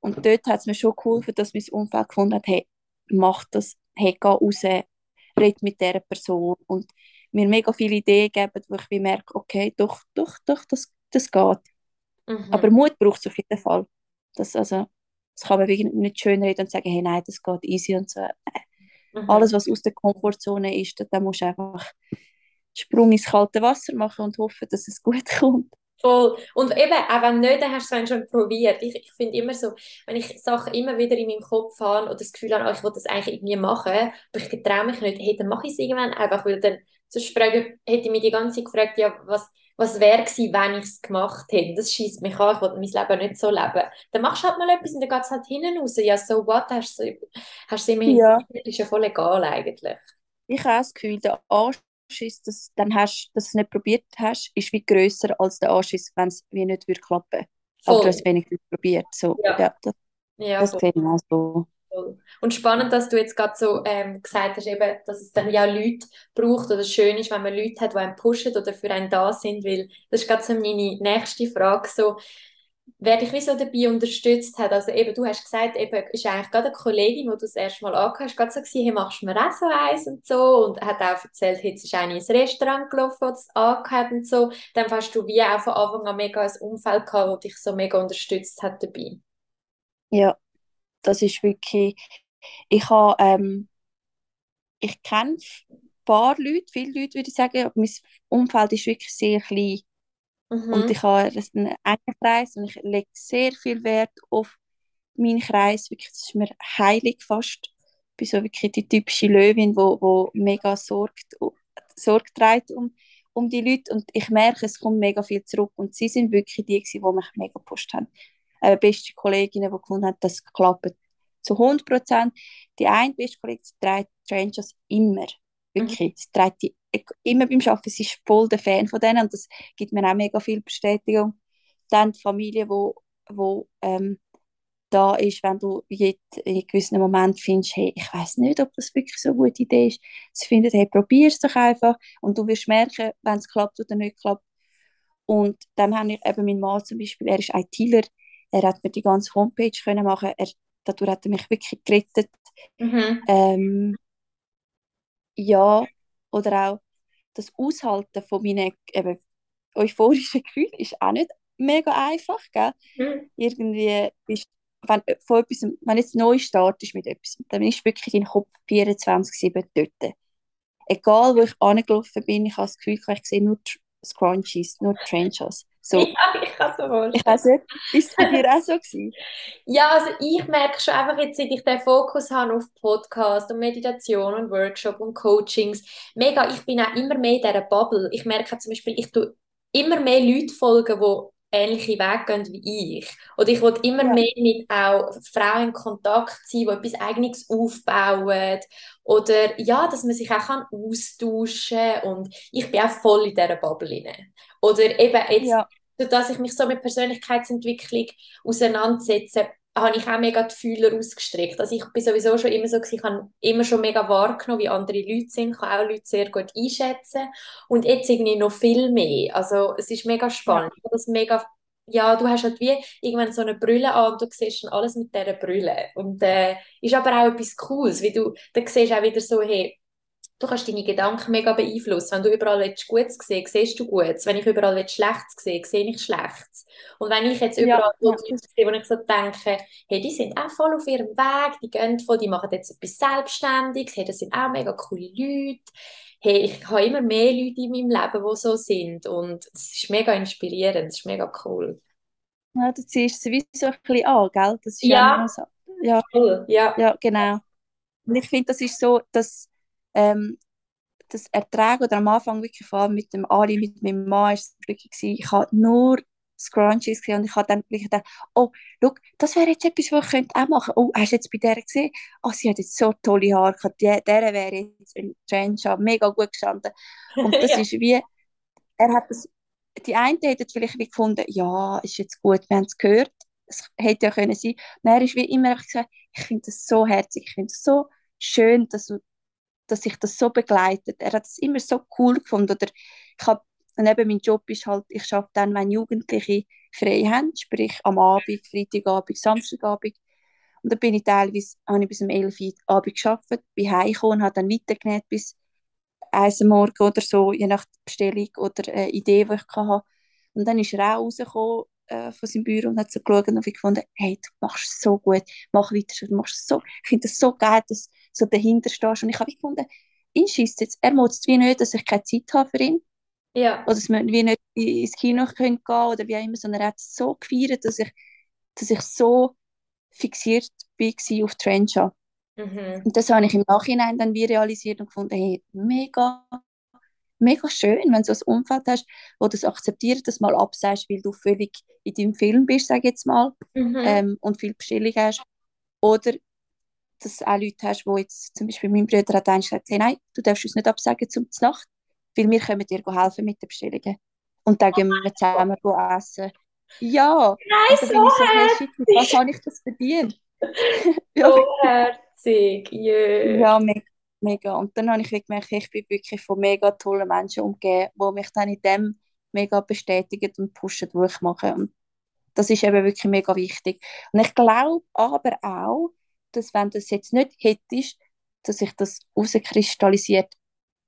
Und dort hat es mir schon geholfen, dass mein Umfeld gefunden hat, hey, mach das, hey, geh raus, red mit dieser Person und mir mega viele Ideen geben, wo ich merke, okay, doch, doch, doch, das, das geht. Mhm. Aber Mut braucht es auf jeden Fall. Das, also, das kann man nicht schön reden und sagen, hey, nein, das geht easy und so. Mhm. Alles, was aus der Komfortzone ist, da musst du einfach Sprung ins kalte Wasser machen und hoffen, dass es gut kommt. Voll. Und eben, auch wenn nicht, dann hast du es schon probiert. Ich, ich finde immer so, wenn ich Sachen immer wieder in meinem Kopf habe oder das Gefühl habe, oh, ich will das eigentlich irgendwie machen, aber ich traue mich nicht, hey, dann mache ich es irgendwann einfach, weil dann, sonst frage, hätte ich mich die ganze Zeit gefragt, ja, was, was wäre gewesen, wenn ich es gemacht hätte. Das schießt mich an, ich will mein Leben nicht so leben. Dann machst du halt mal etwas und dann geht es halt hinten raus. Ja, so what, hast du es immerhin, ja. das ist ja voll egal eigentlich. Ich habe das Gefühl, der Anschiss, dass, dann hast, dass du es nicht probiert hast, ist wie grösser als der Anschiss, wenn es wie nicht würde klappen. Voll. Aber du hast wenigstens probiert. So, ja. ja das, ja, das sehe ich auch so. Und spannend, dass du jetzt gerade so ähm, gesagt hast, eben, dass es dann ja Leute braucht oder schön ist, wenn man Leute hat, die einen pushen oder für einen da sind, weil das ist gerade so meine nächste Frage, so, wer dich wie so dabei unterstützt hat, also eben, du hast gesagt, eben, ist eigentlich gerade eine Kollegin, die du das erste Mal angehört hast, gerade so gewesen, hey, machst du mir auch so eins und so und hat auch erzählt, jetzt ist eine ins Restaurant gelaufen, das angehört und so, dann hast du wie auch von Anfang an mega ein Umfeld gehabt, das dich so mega unterstützt hat dabei. Ja, das ist wirklich, ich habe, ähm, ich kenne ein paar Leute, viele Leute würde ich sagen, aber mein Umfeld ist wirklich sehr klein. Mhm. Und ich habe einen engen Kreis und ich lege sehr viel Wert auf meinen Kreis. Wirklich, das ist mir heilig fast. Ich bin so wirklich die typische Löwin, die wo, wo mega sorgt, Sorge trägt um, um die Leute. Und ich merke, es kommt mega viel zurück. Und sie sind wirklich die, die mich mega gepusht haben äh, beste Kolleginnen, die gefunden haben, das klappt zu 100 Prozent. Die eine beste Kollegin trägt Strangers immer. Wirklich. Mhm. Sie trägt die immer beim Arbeiten. Sie ist voll der Fan von denen und das gibt mir auch mega viel Bestätigung. Dann die Familie, wo, wo ähm, da ist, wenn du in einem gewissen Moment findest, hey, ich weiß nicht, ob das wirklich so eine gute Idee ist. Sie finden, hey, probier es doch einfach und du wirst merken, wenn es klappt oder nicht klappt. Und dann habe ich eben meinen Mann zum Beispiel, er ist ITler, er hat mir die ganze Homepage können machen, er, dadurch hat er mich wirklich gerettet. Mhm. Ähm, ja, oder auch das Aushalten von meinen eben, euphorischen Gefühlen ist auch nicht mega einfach, gell? Mhm. Irgendwie bist wenn, von etwas, wenn jetzt neu startest mit etwas, dann ist wirklich dein Kopf 24-7 dort. Egal, wo ich angelaufen bin, ich habe das Gefühl, ich sehe nur Scrunchies, nur Trenches. So. Ja, ich kann es mir nicht, ist es bei dir auch so gewesen? Ja, also ich merke schon einfach jetzt, seit ich den Fokus habe auf Podcast und Meditation und Workshop und Coachings, mega, ich bin auch immer mehr in dieser Bubble. Ich merke zum Beispiel, ich tue immer mehr Leute folgen, die ähnliche Wege gehen wie ich. Oder ich will immer Ja. mehr mit auch Frauen in Kontakt sein, die etwas Eigenes aufbauen. Oder ja, dass man sich auch kann austauschen kann. Und ich bin auch voll in dieser Bubble rein. Oder eben jetzt, Ja, dass ich mich so mit Persönlichkeitsentwicklung auseinandersetze, habe ich auch mega die Fühler ausgestreckt. Also ich bin sowieso schon immer so, ich habe immer schon mega wahrgenommen, wie andere Leute sind, ich kann auch Leute sehr gut einschätzen und jetzt irgendwie noch viel mehr. Also es ist mega ja, spannend. Habe Das mega, ja, du hast halt wie irgendwann so eine Brille an und du siehst dann alles mit dieser Brille. Und äh, ist aber auch etwas Cooles, weil du, dann siehst auch wieder so, hey, Du kannst deine Gedanken mega beeinflussen. Wenn du überall willst, Gutes sehen siehst du Gutes. Wenn ich überall will, Schlechtes sehe, sehe ich Schlechtes. Und wenn ich jetzt überall so ja, Leute sehe, wo ich so denke, hey, die sind auch voll auf ihrem Weg, die gehen voll, die machen jetzt etwas Selbstständiges, hey, das sind auch mega coole Leute. Hey, ich habe immer mehr Leute in meinem Leben, die so sind. Und es ist mega inspirierend, es ist mega cool. ja, du ziehst es wie so ein bisschen an, gell? Das ist ja Ja, so. Ja, voll, ja. ja, genau. Und ich finde, das ist so, dass ähm, das Ertrag oder am Anfang wirklich vor allem mit dem Ali, mit meinem Mann, ist es wirklich gewesen, ich habe nur Scrunchies gesehen und ich habe dann wirklich gedacht, oh, schau, das wäre jetzt etwas, was ich könnte auch machen Oh, hast du jetzt bei der gesehen? Oh, sie hat jetzt so tolle Haare gehabt, der wäre jetzt ein Trench mega gut gestanden. Und das Ja. ist wie, er hat das, die einen hätten vielleicht wie gefunden, ja, ist jetzt gut, wir haben es gehört, es hätte ja können sein. Und er ist wie immer gesagt, ich finde das so herzig, ich finde es so schön, dass, du, dass sich das so begleitet. Er hat es immer so cool gefunden. Oder ich habe, neben mein Job ist halt, ich arbeite dann, wenn Jugendliche frei haben, sprich am Abend, Freitagabend, Samstagabend. Und dann bin ich teilweise, ich bis um 11 Uhr Abend gearbeitet, bin heimgekommen habe dann weitergenäht bis 1 Uhr morgen oder so, je nach Bestellung oder äh, Idee, die ich hatte. Und dann ist er auch rausgekommen äh, von seinem Büro und hat so geschaut und ich gefunden, hey, du machst es so gut, mach weiter, du machst es so, ich finde es so geil, dass du so dahinter stehst. Und ich habe gefunden, ihn schießt jetzt, er motzt wie nicht, dass ich keine Zeit habe für ihn Ja. oder dass wir wie nicht ins Kino können gehen oder wie auch immer, sondern er hat es so gefeiert, dass ich, dass ich so fixiert war auf Trencha. Mhm. Und das habe ich im Nachhinein dann wie realisiert und gefunden, hey, mega, mega schön, wenn du ein Umfeld hast, wo das akzeptiert, dass du mal absagst, weil du völlig in deinem Film bist, ich jetzt mal, Mhm. ähm, und viel Bestellung hast. Oder dass du auch Leute hast, die jetzt, zum Beispiel mein Bruder hat einmal gesagt, hey, nein, du darfst uns nicht absagen zum Nacht, weil wir können dir helfen mit den Bestellungen. Und dann gehen wir zusammen go essen. Ja, Nein, dann so so, herzig. was habe ich das verdient? ja, So herzig. Jö. Ja, me mega. Und dann habe ich gemerkt, ich bin wirklich von mega tollen Menschen umgeben, die mich dann in dem mega bestätigen und pushen, was ich mache. Und das ist eben wirklich mega wichtig. Und ich glaube aber auch, dass wenn das jetzt nicht hättest, dass sich das herauskristallisiert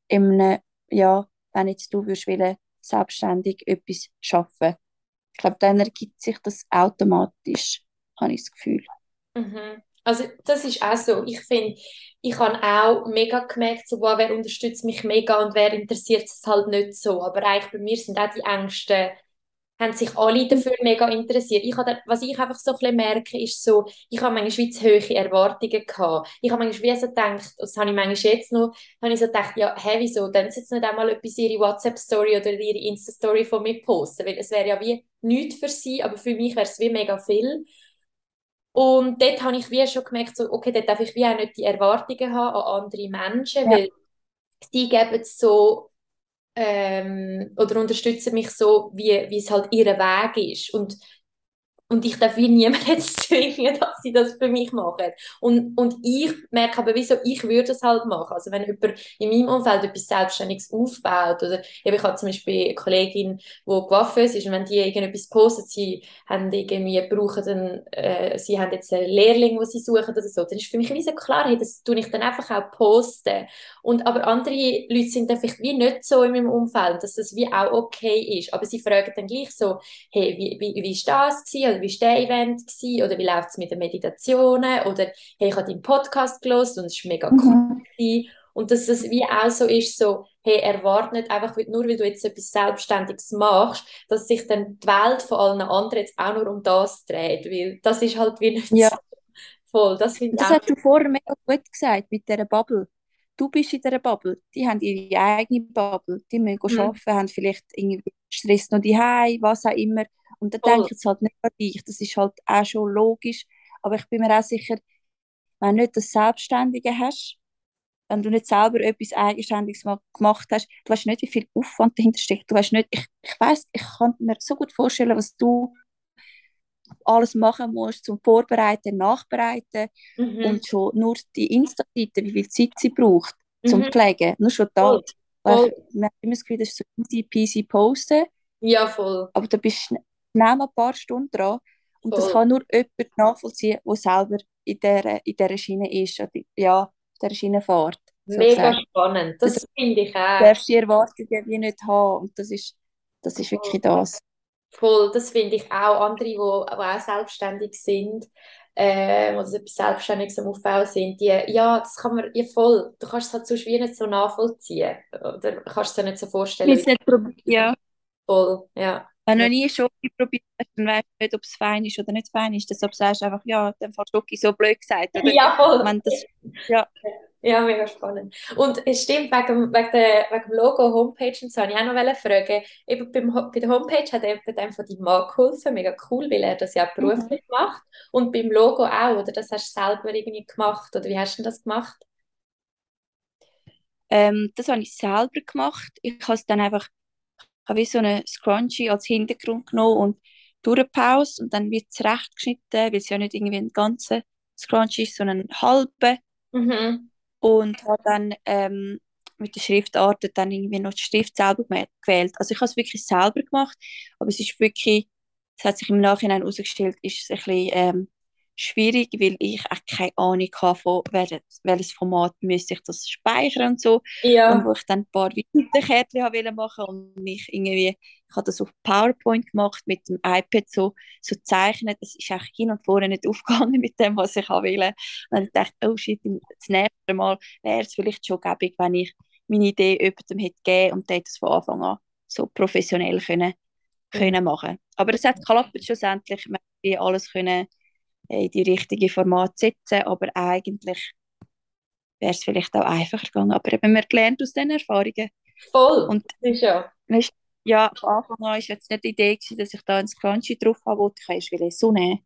in einem, ja, wenn jetzt du würdest wollen, selbstständig etwas schaffen. Ich glaube, dann ergibt sich das automatisch, habe ich das Gefühl. Mhm. Also das ist auch so. Ich finde, ich habe auch mega gemerkt, so, wow, wer unterstützt mich mega und wer interessiert es halt nicht so. Aber eigentlich bei mir sind auch die Ängste, haben sich alle dafür mega interessiert. Ich habe, was ich einfach so ein bisschen merke, ist so, ich habe manchmal zu hohe Erwartungen gehabt. Ich habe manchmal wie so gedacht, das habe ich manchmal jetzt noch, habe ich so gedacht, ja, hä, wieso, dann jetzt nicht einmal etwas ihre WhatsApp-Story oder ihre Insta-Story von mir posten, weil es wäre ja wie nichts für sie, aber für mich wäre es wie mega viel. Und dort habe ich wie schon gemerkt, so, okay, dort darf ich wie auch nicht die Erwartungen haben an andere Menschen, Ja. weil sie geben so ähm, oder unterstützen mich so, wie, wie es halt ihr Weg ist. Und, und ich darf wie niemand jetzt zwingen, dass sie das für mich machen. Und, und ich merke aber, wieso ich würde es halt machen. Also wenn jemand in meinem Umfeld etwas Selbstständiges aufbaut oder eben ich habe zum Beispiel eine Kollegin, die Coiffeuse ist und wenn die irgendetwas postet, sie haben irgendwie, brauchen dann, äh, sie haben jetzt einen Lehrling, den sie suchen oder so, dann ist für mich wie so klar, hey, das tue ich dann einfach auch posten. Und aber andere Leute sind vielleicht wie nicht so in meinem Umfeld, dass das wie auch okay ist. Aber sie fragen dann gleich so, hey, wie, wie, wie das gewesen? Wie war der Event gewesen? Oder wie läuft es mit den Meditationen? Oder hey, ich habe deinen Podcast gelesen und es war mega cool. Mhm. Und dass es wie auch so ist, so, hey, erwarte nicht einfach, nur weil du jetzt etwas Selbstständiges machst, dass sich dann die Welt von allen anderen jetzt auch nur um das dreht, weil das ist halt wie nicht ja. so voll. Das, das hast du vorher mega gut gesagt, mit dieser Bubble. Du bist in dieser Bubble, die haben ihre eigene Bubble, die müssen mhm. arbeiten, haben vielleicht irgendwie Stress noch die was auch immer. Und oh. denke ich halt nicht an dich, das ist halt auch schon logisch. Aber ich bin mir auch sicher, wenn du nicht das Selbstständige hast, wenn du nicht selber etwas Eigenständiges gemacht hast, du weißt nicht, wie viel Aufwand dahinter steckt. Du weißt nicht, ich, ich weiß, ich kann mir so gut vorstellen, was du alles machen musst zum Vorbereiten, Nachbereiten mhm. und schon nur die Insta-Seite, wie viel Zeit sie braucht zum mhm. Pflegen, nur schon da. Voll. Weil ich habe immer das Gefühl, das ist so easy peasy posten. Ja, voll. Aber da bist du schnell ein paar Stunden dran. Und das kann nur jemand nachvollziehen, der selber in dieser, in dieser Schiene ist, oder, ja, in dieser Schiene fährt. Mega spannend, das, das finde ich auch. Du darfst die Erwartungen wie nicht haben und das ist, das ist wirklich das. Voll, das finde ich auch. Andere, die, auch selbstständig sind, äh, oder etwas Selbstständiges am Aufbau sind, die, ja, das kann man, ja voll, du kannst es halt sonst wie nicht so nachvollziehen, oder kannst es dir nicht so vorstellen. Ich nicht ja. Voll, ja. Wenn du noch nie Schoki probiert hast, dann weißt du nicht, ob es fein ist oder nicht fein ist. Deshalb sagst du einfach, ja, dann Fall Schoki so blöd gesagt. Oder? Ja, voll. Wenn das, ja. ja, mega spannend. Und es stimmt, wegen, wegen, der, wegen dem Logo, Homepage und so, wollte ich auch noch fragen. Eben beim, bei der Homepage hat jemand dem von deinem Mann geholfen, mega cool, weil er das ja beruflich mhm. macht. Und beim Logo auch, oder? Das hast du selber irgendwie gemacht, oder wie hast du das gemacht? Ähm, das habe ich selber gemacht. Ich habe es dann einfach habe wie so eine Scrunchie als Hintergrund genommen und durchgepaust und dann wird es recht geschnitten, weil es ja nicht irgendwie ein ganzer Scrunchie ist, sondern ein halber. Mhm. Und habe dann ähm, mit der Schriftart dann irgendwie noch die Schrift selber gewählt. Also ich habe es wirklich selber gemacht, aber es ist wirklich, es hat sich im Nachhinein herausgestellt, ist es ein bisschen ähm, schwierig, weil ich auch keine Ahnung habe, von welches Format müsste ich das speichern und so. Ja. Und wo ich dann ein paar Visitenkärtchen machen wollte und ich irgendwie, ich habe das auf PowerPoint gemacht, mit dem iPad so, so zeichnet. Es ist auch hin und vorne nicht aufgegangen mit dem, was ich will. Und ich dachte, oh shit, das nächste Mal wäre es vielleicht schon gäbig, wenn ich meine Idee jemandem hätte gegeben und das von Anfang an so professionell können, können machen. Aber es hat geklappt schlussendlich. Wir haben alles können in die richtige Format setzen, aber eigentlich wäre es vielleicht auch einfacher gegangen. Aber eben, man lernt aus diesen Erfahrungen. Voll, und, ist ja. Weißt, ja, von Anfang an war jetzt nicht die Idee, gewesen, dass ich da ein Crunchy drauf habe, wollte. ich will so nehmen.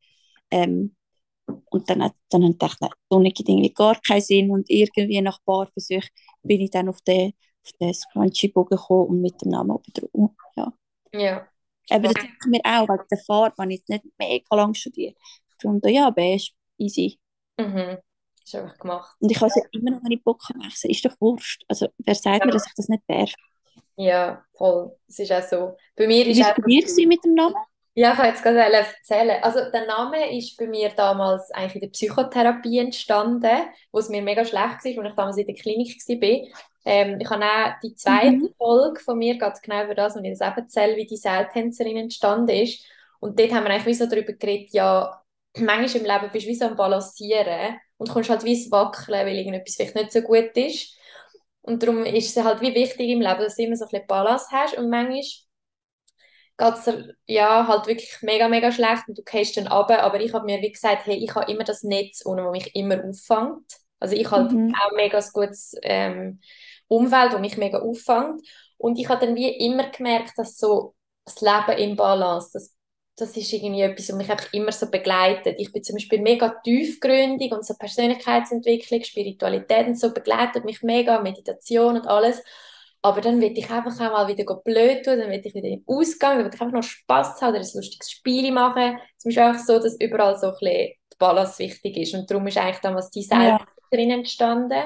Ähm, und dann, dann dachte ich, so gibt irgendwie gar keinen Sinn und irgendwie nach ein paar Versuchen bin ich dann auf den, auf den Scrunchy-Bogen gekommen und mit dem Namen oben drauf. Ja. ja. Aber das denke ich mir auch, wegen der Farbe habe ich nicht mega lange studiert gefunden, ja, beige, easy. Mhm. Ist einfach gemacht. Und ich habe ja. immer noch nicht Bock am Essen. Ist doch Wurscht. Also, wer sagt ja. mir, dass ich das nicht darf? Ja, voll. Es ist auch so. Bei mir ist Wie war es mit dem Namen? Ja, ich wollte jetzt gerade erzählen. Also der Name ist bei mir damals eigentlich in der Psychotherapie entstanden, wo es mir mega schlecht war, als ich damals in der Klinik war. Ähm, ich habe auch die zweite mhm. Folge von mir, geht genau über das, wo ich das eben erzähle, wie die Seiltänzerin entstanden ist. Und dort haben wir eigentlich so darüber geredet, ja, manchmal im Leben bist du wie so am Balancieren und kommst halt wie ins Wackeln, weil irgendetwas vielleicht nicht so gut ist. Und darum ist es halt wie wichtig im Leben, dass du immer so ein bisschen Balance hast und manchmal geht es ja halt wirklich mega, mega schlecht und du gehst dann runter, aber ich habe mir wie gesagt, hey, ich habe immer das Netz unten, das mich immer auffängt. Also ich habe mhm. auch mega gutes ähm, Umfeld, das mich mega auffängt und ich habe dann wie immer gemerkt, dass so das Leben im Balance, das das ist irgendwie etwas, was mich einfach immer so begleitet. Ich bin zum Beispiel mega tiefgründig und so Persönlichkeitsentwicklung, Spiritualität und so begleitet mich mega, Meditation und alles. Aber dann will ich einfach auch mal wieder blöd tun, dann will ich wieder in den Ausgang, dann will ich einfach noch Spass haben oder ein lustiges Spiel machen. Es ist einfach so, dass überall so ein bisschen die Balance wichtig ist. Und darum ist eigentlich damals die Seite ja. entstanden.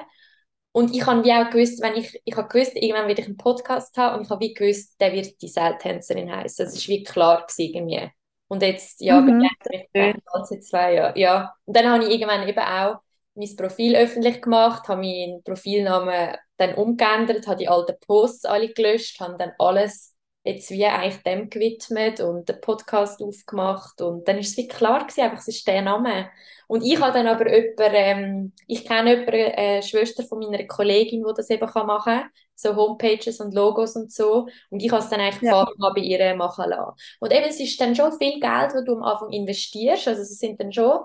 Und ich habe wie auch gewusst, wenn ich, ich habe gewusst, irgendwann werde ich einen Podcast haben und ich habe wie gewusst, der wird die Seiltänzerin heißen. Das ist wie klar gewesen irgendwie. Und jetzt, ja, mhm. begleitet mich seit zwei Jahren. Ja. Und dann habe ich irgendwann eben auch mein Profil öffentlich gemacht, habe meinen Profilnamen dann umgeändert, habe die alten Posts alle gelöscht, habe dann alles jetzt wie eigentlich dem gewidmet und den Podcast aufgemacht und dann ist es wie klar gewesen, einfach, es ist der Name. Und ich habe dann aber jemanden, ähm, ich kenne jemanden, eine äh, Schwester von meiner Kollegin, die das eben machen kann, so Homepages und Logos und so und ich habe es dann eigentlich ja. bei ihr machen lassen. Und eben, es ist dann schon viel Geld, das du am Anfang investierst, also es sind dann schon,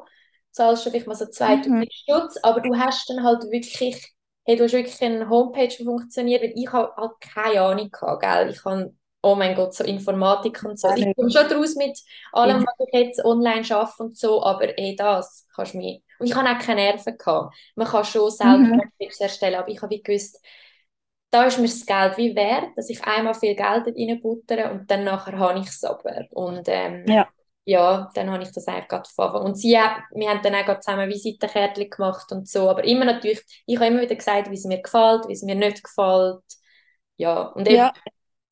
zahlst du vielleicht mal so 2000 mhm. Stutz, aber du hast dann halt wirklich hey, du hast wirklich eine Homepage, die funktioniert, weil ich habe halt keine Ahnung gehabt, gell? Ich habe oh mein Gott, so Informatik und so. Ich komme schon draus mit allem, was ich jetzt online arbeite und so, aber eh das kannst du mir... Und ich habe auch keine Nerven gehabt. Man kann schon selber mhm. erstellen, aber ich habe gewusst, da ist mir das Geld wie wert, dass ich einmal viel Geld reinbuttere und dann nachher habe ich es aber. Und ähm, ja. ja, dann habe ich das eigentlich gerade von Und sie, wir haben dann auch zusammen Visitenkärtchen gemacht und so, aber immer natürlich, ich habe immer wieder gesagt, wie es mir gefällt, wie es mir nicht gefällt. Ja, und eben, ja.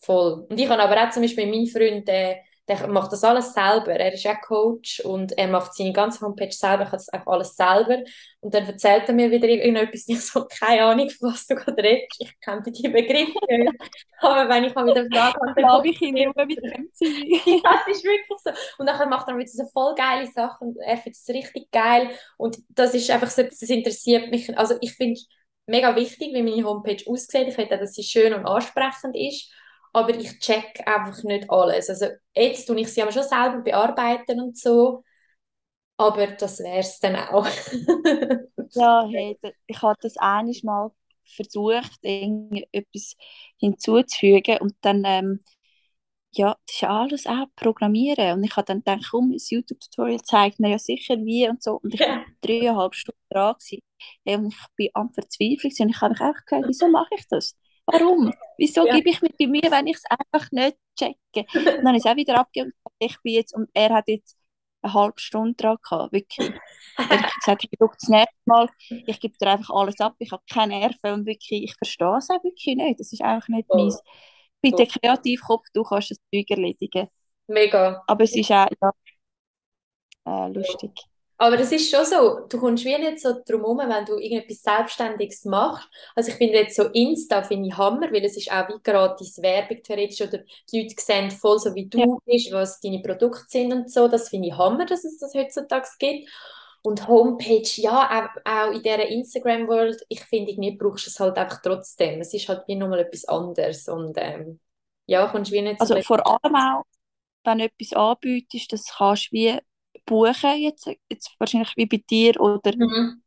Voll. Und ich habe aber auch zum Beispiel meinen Freund, der, der macht das alles selber. Er ist auch Coach und er macht seine ganze Homepage selber, er kann das auch alles selber. Und dann erzählt er mir wieder irgendetwas, ich so, keine Ahnung, von was du gerade redest. Ich kenne die Begriffe nicht. aber wenn ich mal wieder Frage habe, dann glaube ich ihn immer mit dem Ja, das ist wirklich so. Und dann macht er wieder so voll geile Sachen und er findet es richtig geil. Und das ist einfach so, das interessiert mich. Also ich finde es mega wichtig, wie meine Homepage aussieht. Ich finde, dass sie schön und ansprechend ist aber ich check einfach nicht alles. Also jetzt tue ich sie aber schon selber bearbeiten und so, aber das wäre es dann auch. ja, hey, ich habe das einiges Mal versucht, etwas hinzuzufügen und dann, ähm, ja, das ist alles auch Programmieren und ich habe dann gedacht, komm, das YouTube-Tutorial zeigt mir ja sicher wie und so und ich war dreieinhalb Stunden dran gewesen. und ich bin am Verzweifeln und ich habe mich einfach gefragt, wieso mache ich das? Warum? Wieso ja. gebe ich mir die Mühe, wenn ich es einfach nicht checke? Und dann habe ich es auch wieder abgegeben. Ich bin jetzt, und er hat jetzt eine halbe Stunde dran gehabt, wirklich. Er hat gesagt, ich das nächste Mal, ich gebe dir einfach alles ab, ich habe keine Nerven und wirklich, ich verstehe es auch wirklich nicht. Das ist einfach nicht oh. meins. Bitte oh. Kreativkopf, du kannst das Zeug erledigen. Mega. Aber es ist auch ja, äh, lustig. Aber das ist schon so, du kommst wie nicht so drum herum, wenn du irgendetwas Selbstständiges machst. Also ich finde jetzt so Insta finde ich Hammer, weil es ist auch wie gratis Werbung theoretisch oder die Leute sehen voll so wie du ja. bist, was deine Produkte sind und so. Das finde ich Hammer, dass es das heutzutage gibt. Und Homepage, ja, auch, auch in dieser Instagram-World, ich finde, irgendwie brauchst du es halt einfach trotzdem. Es ist halt wie nochmal etwas anderes und ähm, ja, kommst wie nicht Also vor allem auch, wenn du etwas anbietest, das kannst du wie buchen, jetzt, jetzt wahrscheinlich wie bei dir, oder mhm.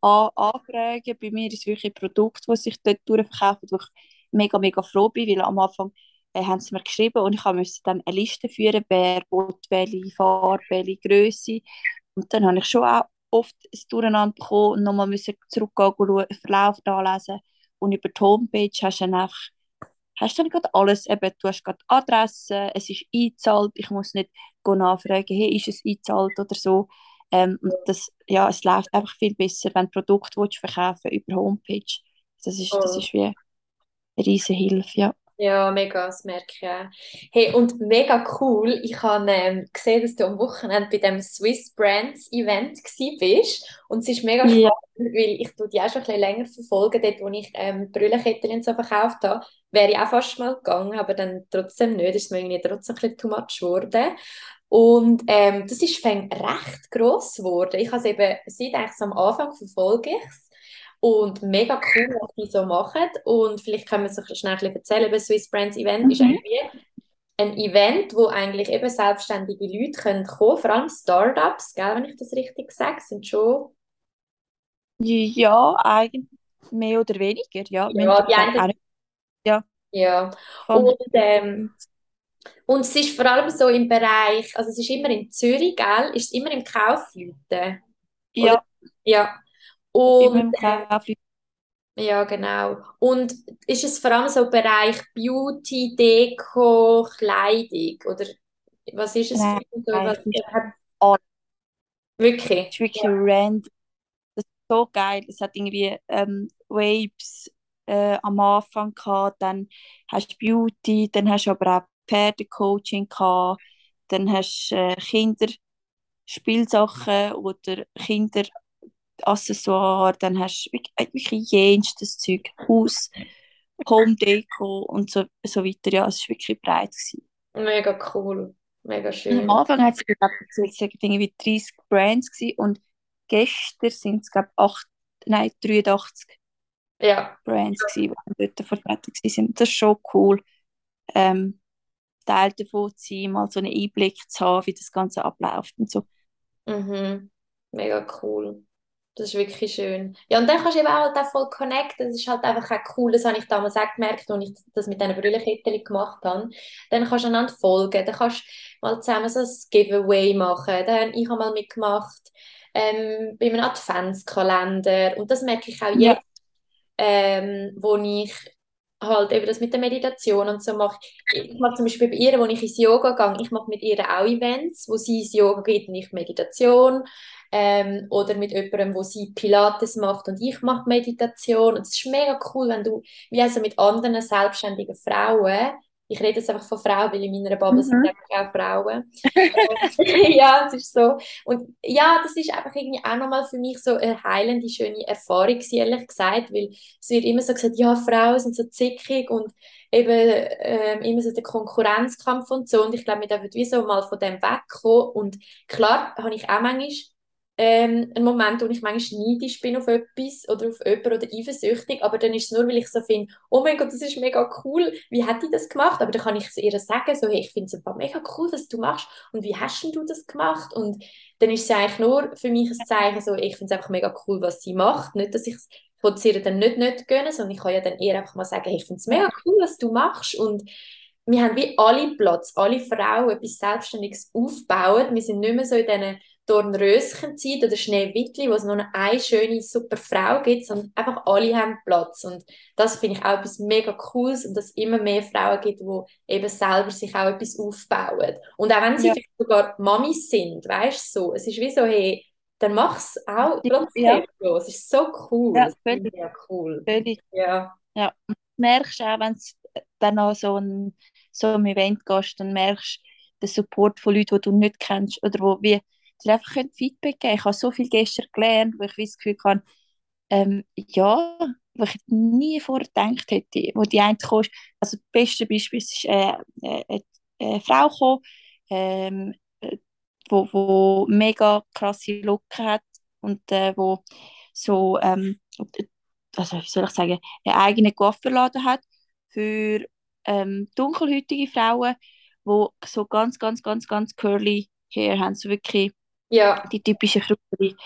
an, anfragen. Bei mir ist es wirklich ein Produkt, das sich dort durchverkauft, wo ich mega, mega froh bin, weil am Anfang äh, haben sie mir geschrieben und ich musste dann eine Liste führen, wer, welche Farbe, welche Größe. Und dann habe ich schon auch oft ein Durcheinander bekommen und nochmal müssen zurückgehen, schauen, Verlauf anlesen. Und über die Homepage hast du dann einfach hast du dann gerade alles, eben, du hast gerade Adresse, es ist eingezahlt, ich muss nicht nachfragen, hey, ist es eingezahlt oder so. Ähm, und das, ja, es läuft einfach viel besser, wenn du Produkte verkaufen über Homepage. Das ist, das ist wie eine riesige Hilfe, ja. Ja, mega, das merke ich auch. Hey, und mega cool, ich habe ähm, gesehen, dass du am Wochenende bei dem Swiss Brands Event bist und es ist mega ja. spannend, weil ich die auch schon ein bisschen länger verfolge, dort wo ich ähm, Brüllenketten so verkauft habe, wäre ich auch fast mal gegangen, aber dann trotzdem nicht, ist mir irgendwie trotzdem ein bisschen too much geworden. Und ähm, das ist recht gross geworden. Ich habe es eben seit eigentlich am Anfang verfolge ich es und mega cool, was die so machen. Und vielleicht können wir es ein schnell erzählen. Über Swiss Brands Event mhm. ist eigentlich ein Event, wo eigentlich eben selbstständige Leute können kommen, vor allem Startups, gell, wenn ich das richtig sage, sind schon... Ja, eigentlich mehr oder weniger, ja. Ja, die einen... Ja. ja. Und, ähm, und es ist vor allem so im Bereich, also es ist immer in Zürich, gell, ist es immer im Kaufleuten? Ja. Ja. Und, Ja, genau. Und ist es vor allem so Bereich Beauty, Deko, Kleidung? Oder was ist es für Nein, was, hat, alles. Es wirklich? ist wirklich Ja. random. Das ist so geil. Es hat irgendwie ähm, Waves äh, am Anfang gehabt, dann hast du Beauty, dann hast du aber auch Pferdecoaching gehabt, dann hast du äh, Kinderspielsachen oder Kinderaccessoires, dann hast du wirklich, äh, jenstes Zeug, Haus, Home Deco und so, so weiter. Ja, es war wirklich breit. Gewesen. Mega cool. Mega schön. am Anfang hat es es waren irgendwie 30 Brands gewesen, und gestern sind es, glaube ich, 8, nein, 83 Ja. Brands, gewesen, die dort vertreten waren. Das ist schon cool, ähm, Teil davon zu sein, mal so einen Einblick zu haben, wie das Ganze abläuft und so. Mhm. Mega cool. Das ist wirklich schön. Ja, und dann kannst du eben auch halt voll connecten. Das ist halt einfach auch cool. Das habe ich damals auch gemerkt, als ich das mit diesen Brüllenkettchen gemacht habe. Dann kannst du einander folgen. Dann kannst du mal zusammen so ein Giveaway machen. Dann, ich habe mal mitgemacht ähm, bei einem Adventskalender. Und das merke ich auch Ja, jetzt, ähm, wo ich halt eben das mit der Meditation und so mache. Ich mache zum Beispiel bei ihr, wo ich ins Yoga gehe, ich mache mit ihr auch Events, wo sie ins Yoga geht und ich Meditation. Ähm, oder mit jemandem, wo sie Pilates macht und ich mache Meditation. Und es ist mega cool, wenn du, wie also mit anderen selbstständigen Frauen, ich rede jetzt einfach von Frauen, weil in meiner Bubble sind mhm. einfach auch Frauen. ja, es ist so. Und ja, das ist einfach irgendwie auch nochmal für mich so eine heilende, schöne Erfahrung, ehrlich gesagt, weil es wird immer so gesagt, ja, Frauen sind so zickig und eben ähm, immer so der Konkurrenzkampf und so. Und ich glaube, wir dürfen wie so mal von dem wegkommen. Und klar, habe ich auch manchmal ähm, einen Moment, wo ich manchmal neidisch bin auf etwas oder auf jemanden oder eifersüchtig, aber dann ist es nur, weil ich so finde, oh mein Gott, das ist mega cool, wie hat die das gemacht? Aber dann kann ich es ihr sagen, so, hey, ich finde es mega cool, was du machst und wie hast denn du das gemacht? Und dann ist es eigentlich nur für mich ein Zeichen, so, ich finde es einfach mega cool, was sie macht. Nicht, dass ich es ihr dann nicht, nicht gönnen, sondern ich kann ja dann eher einfach mal sagen, hey, ich finde es mega cool, was du machst und wir haben wie alle Platz, alle Frauen etwas Selbstständiges aufbauen. Wir sind nicht mehr so in diesen Dornröschenzeit oder Schneewittli, wo es nur eine schöne, super Frau gibt, sondern einfach alle haben Platz. Und das finde ich auch etwas mega Cooles und dass es immer mehr Frauen gibt, die eben selber sich auch etwas aufbauen. Und auch wenn sie Ja, sogar Mamis sind, weißt du, so, es ist wie so, hey, dann mach es auch trotzdem ja, so. Es ist so cool. ja, Das finde völlig, ich ja cool. völlig. Ja. Ja. Du merkst auch, wenn du dann an so ein, so ein Event gehst, dann merkst du den Support von Leuten, die du nicht kennst oder wo wie dir einfach können Feedback geben. Ich habe so viel gestern gelernt, wo ich das Gefühl habe, ähm, ja, wo ich nie vorher gedacht hätte, wo die eine kam, also das beste Beispiel ist äh, äh, eine Frau gekommen, ähm, äh, wo, wo mega krasse Locken hat und äh, wo so, ähm, also wie soll ich sagen, einen eigenen Coiffeurladen hat für ähm, dunkelhäutige Frauen, die so ganz, ganz, ganz, ganz curly Hair haben, so wirklich Ja. die typische Krüppeli.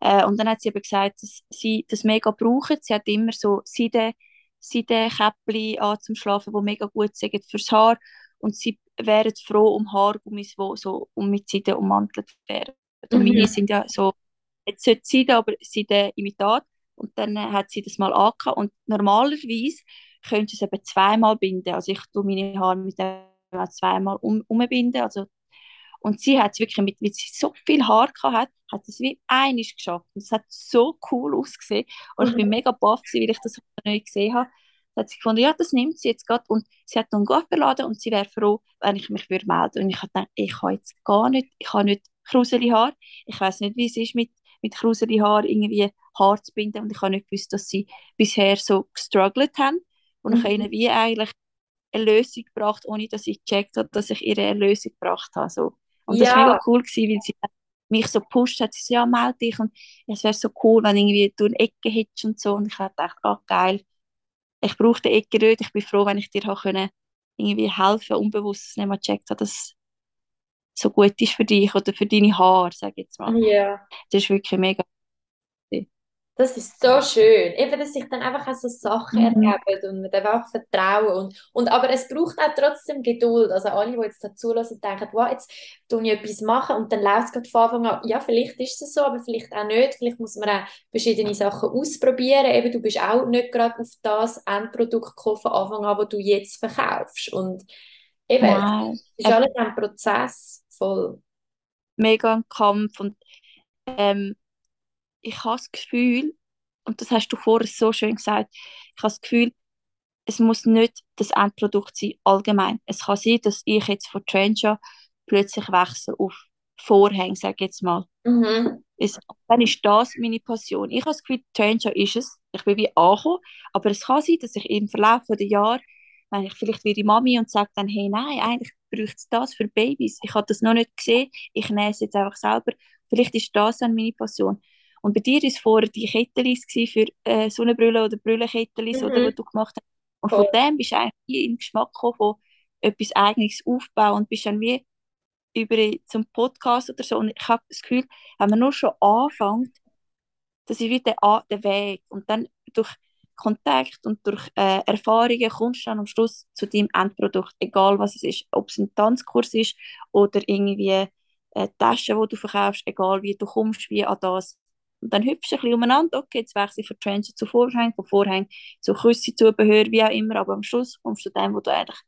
Äh, und dann hat sie eben gesagt, dass sie das mega braucht. Sie hat immer so Seide, Seidenkäppli an zum Schlafen, die mega gut sind fürs Haar. Und sie wären froh um Haargummis, die so um mit Seide ummantelt wären. Und meine Mhm. sind ja so, jetzt sollte Seide, aber Seide-Imitat. Und dann äh, hat sie das mal angehabt. Und normalerweise könntest du es eben zweimal binden. Also ich tue meine Haare mit dem zweimal um, umbinden. Also und sie hat es wirklich, mit, weil sie so viel Haar hat, hat sie es wie einiges geschafft. Und es hat so cool ausgesehen. Und ich bin Mhm. mega baff, weil ich das noch nicht gesehen habe. Dann hat sie gefunden, ja, das nimmt sie jetzt gerade. Und sie hat einen Gott verladen und sie wäre froh, wenn ich mich würde melden. Und ich habe gedacht, ich habe jetzt gar nicht, ich habe nicht kruseli Haar. Ich weiß nicht, wie es ist, mit, mit kruseli Haar irgendwie Haar zu binden. Und ich habe nicht gewusst, dass sie bisher so gestruggelt haben. Und ich habe Mhm. ihnen wie eigentlich eine Lösung gebracht, ohne dass ich gecheckt habe, dass ich ihr eine Lösung gebracht habe. So. Und das war Ja, mega cool, gewesen, weil sie mich so gepusht hat. Sie so, ja, melde dich. Und es wäre so cool, wenn irgendwie du eine Ecke hättest und so. Und ich habe gedacht, ah, geil, ich brauche die Ecke nicht. Ich bin froh, wenn ich dir können, irgendwie helfen unbewusst dass ich nicht mal gecheckt habe, dass es so gut ist für dich oder für deine Haare, sage ich jetzt mal. ja. Das ist wirklich mega. Das ist so schön. Eben, dass sich dann einfach auch so Sachen Mhm. ergeben und man darf auch vertrauen. Und, und, aber es braucht auch trotzdem Geduld. Also alle, die jetzt dazu hören, denken, wow, jetzt tue ich etwas machen und dann läuft es gerade von Anfang an. Ja, vielleicht ist es so, aber vielleicht auch nicht. Vielleicht muss man auch verschiedene Sachen ausprobieren. Eben, du bist auch nicht gerade auf das Endprodukt gekommen von Anfang an, das du jetzt verkaufst. Und eben, Nein, es ist alles ein Prozess voll. mega ein Kampf und ähm, ich habe das Gefühl, und das hast du vorher so schön gesagt, ich habe das Gefühl, es muss nicht das Endprodukt sein, allgemein. Es kann sein, dass ich jetzt von Trencher plötzlich wechsle auf Vorhänge, sage ich jetzt mal. Mhm. Es, dann ist das meine Passion. Ich habe das Gefühl, Trencher ist es. Ich bin wie angekommen, aber es kann sein, dass ich im Verlauf der Jahre, wenn ich vielleicht wie die Mami und sage dann, hey, nein, eigentlich braucht es das für Babys. Ich habe das noch nicht gesehen, ich nähe es jetzt einfach selber. Vielleicht ist das dann meine Passion. Und bei dir war es vorher die Kettelis für äh, Sonnenbrille oder Brillenkettelis, Mhm. oder was du gemacht hast. Und Voll. von dem bist du eigentlich wie im Geschmack gekommen von etwas Eigenes aufbauen und bist dann wie über zum Podcast oder so. Und ich habe das Gefühl, wenn man nur schon anfängt, das ist wie der, Weg. Und dann durch Kontakt und durch äh, Erfahrungen kommst du dann am Schluss zu deinem Endprodukt, egal was es ist. Ob es ein Tanzkurs ist oder irgendwie eine Tasche, die du verkaufst, egal wie du kommst, wie an das. Und dann hüpfst du ein bisschen umeinander, okay, jetzt wechsle ich von Trencher zu Vorhang, von Vorhang zu Küsse, Zubehör, wie auch immer, aber am Schluss kommst du zu dem, wo du eigentlich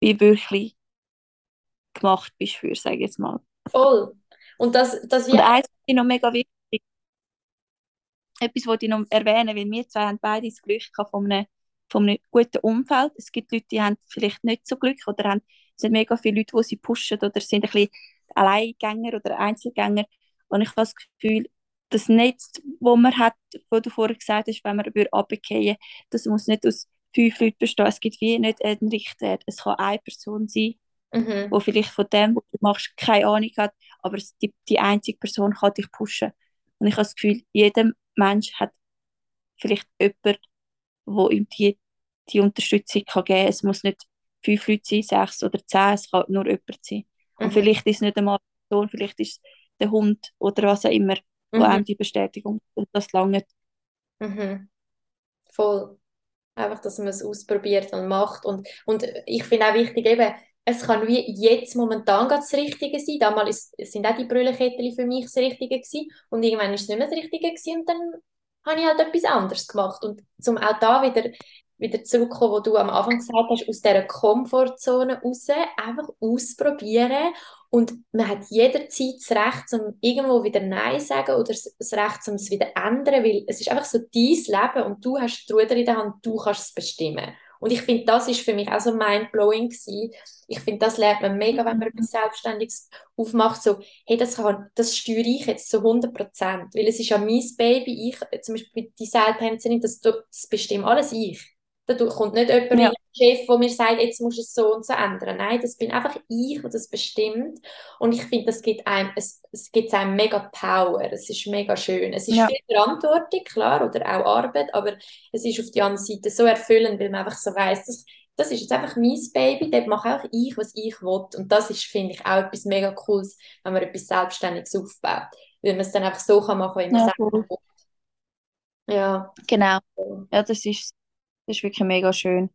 wie wirklich gemacht bist für, sage ich jetzt mal. Voll. Und das, das Und wird eins finde ich noch mega wichtig, etwas wollte ich noch erwähnen, weil wir zwei haben beide das Glück gehabt von einem, von einem guten Umfeld. Es gibt Leute, die haben vielleicht nicht so Glück oder haben, es sind mega viele Leute, die sie pushen oder sind ein bisschen Alleingänger oder Einzelgänger. Und ich habe das Gefühl, das Netz, das man hat, wo du vorher gesagt hast, wenn man runterfallen das muss nicht aus fünf Leuten bestehen. Es gibt wie nicht einen Richtwert. Es kann eine Person sein, Mhm. wo vielleicht von dem, was du machst, keine Ahnung hat, aber es- die, die einzige Person kann dich pushen. Und ich habe das Gefühl, jeder Mensch hat vielleicht jemanden, wo ihm die, die Unterstützung kann geben kann. Es muss nicht fünf Leute sein, sechs oder zehn, es kann nur jemand sein. Und Mhm. vielleicht ist es nicht einmal die Person, vielleicht ist es der Hund oder was auch immer, wo Mhm. einem die Bestätigung und das lange. Mhm. Voll. Einfach, dass man es ausprobiert und macht. Und, und ich finde auch wichtig, eben, es kann wie jetzt momentan das Richtige sein. Damals sind auch die Brüllenkettchen für mich das Richtige gewesen. Und irgendwann ist es nicht mehr das Richtige gewesen. Und dann habe ich halt etwas anderes gemacht. Und zum auch da wieder, wieder zurückkommen, wo du am Anfang gesagt hast, aus dieser Komfortzone raus, einfach ausprobieren. Und man hat jederzeit das Recht, um irgendwo wieder Nein zu sagen oder das Recht, um es wieder zu ändern, weil es ist einfach so dein Leben und du hast die Ruder in der Hand, du kannst es bestimmen. Und ich finde, das ist für mich auch so mindblowing gewesen. Ich finde, das lernt man mega, wenn man etwas Selbstständiges aufmacht, so, hey, das, kann, das steuere ich jetzt zu 100 Prozent, weil es ist ja mein Baby, ich, zum Beispiel die Seiltänzerin, das, das bestimmt alles ich. Da kommt nicht jemand Ja. Chef, der mir sagt, jetzt musst du es so und so ändern. Nein, das bin einfach ich, der das bestimmt. Und ich finde, das gibt einem, es, es gibt einem mega Power. Es ist mega schön. Es ist Ja. viel Verantwortung, klar, oder auch Arbeit, aber es ist auf der anderen Seite so erfüllend, weil man einfach so weiss, das, das ist jetzt einfach mein Baby, dort mache auch ich, was ich will. Und das ist, finde ich, auch etwas mega Cooles, wenn man etwas Selbstständiges aufbaut. Weil man es dann einfach so kann machen, wie man Ja, es einfach voll. will. Ja. Genau. Ja, das ist, das ist wirklich mega schön.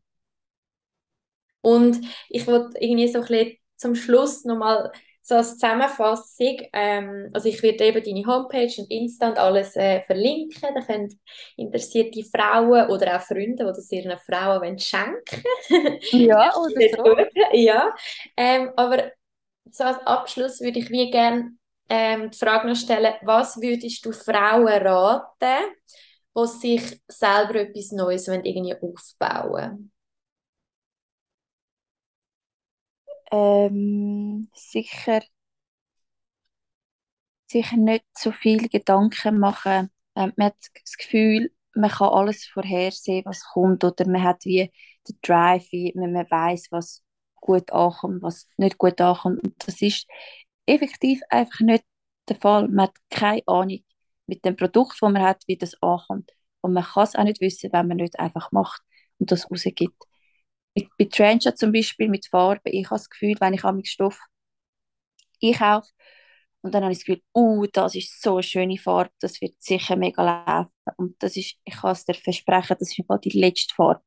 Und ich wollte irgendwie so ein bisschen zum Schluss nochmal so als Zusammenfassung, ähm, also ich werde eben deine Homepage und Insta und alles äh, verlinken, da können interessierte Frauen oder auch Freunde, die das ihren Frauen wollen schenken Ja, oder so. ja. Ähm, aber so als Abschluss würde ich wie gerne ähm, die Frage noch stellen, was würdest du Frauen raten, die sich selber etwas Neues irgendwie aufbauen Ähm, sicher, sicher nicht so viel Gedanken machen. Ähm, man hat das Gefühl, man kann alles vorhersehen, was kommt, oder man hat wie den Drive, wie man, man weiß, was gut ankommt, was nicht gut ankommt. Und das ist effektiv einfach nicht der Fall. Man hat keine Ahnung mit dem Produkt, das man hat, wie das ankommt. Und man kann es auch nicht wissen, wenn man nicht einfach macht und das rausgibt. Mit, bei Trencher zum Beispiel, mit Farben, ich habe das Gefühl, wenn ich am Stoff einkaufe Und dann habe ich das Gefühl, uh, das ist so eine schöne Farbe, das wird sicher mega laufen. Und das ist, ich kann es dir versprechen, das ist die letzte Farbe,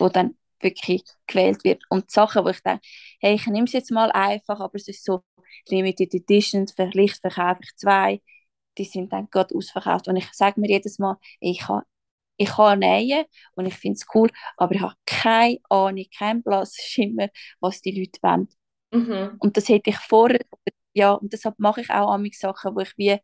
die dann wirklich gewählt wird. Und die Sachen, wo ich denke, hey, ich nehme es jetzt mal einfach, aber es ist so Limited Edition, vielleicht verkaufe ich zwei, die sind dann gerade ausverkauft. Und ich sage mir jedes Mal, ich kann, ich kann nähen und ich finde es cool, aber ich habe keine Ahnung, keinen blassen Schimmer, was die Leute wollen. Mhm. Und das hätte ich vorher, ja, und deshalb mache ich auch amig Sachen, wo ich wie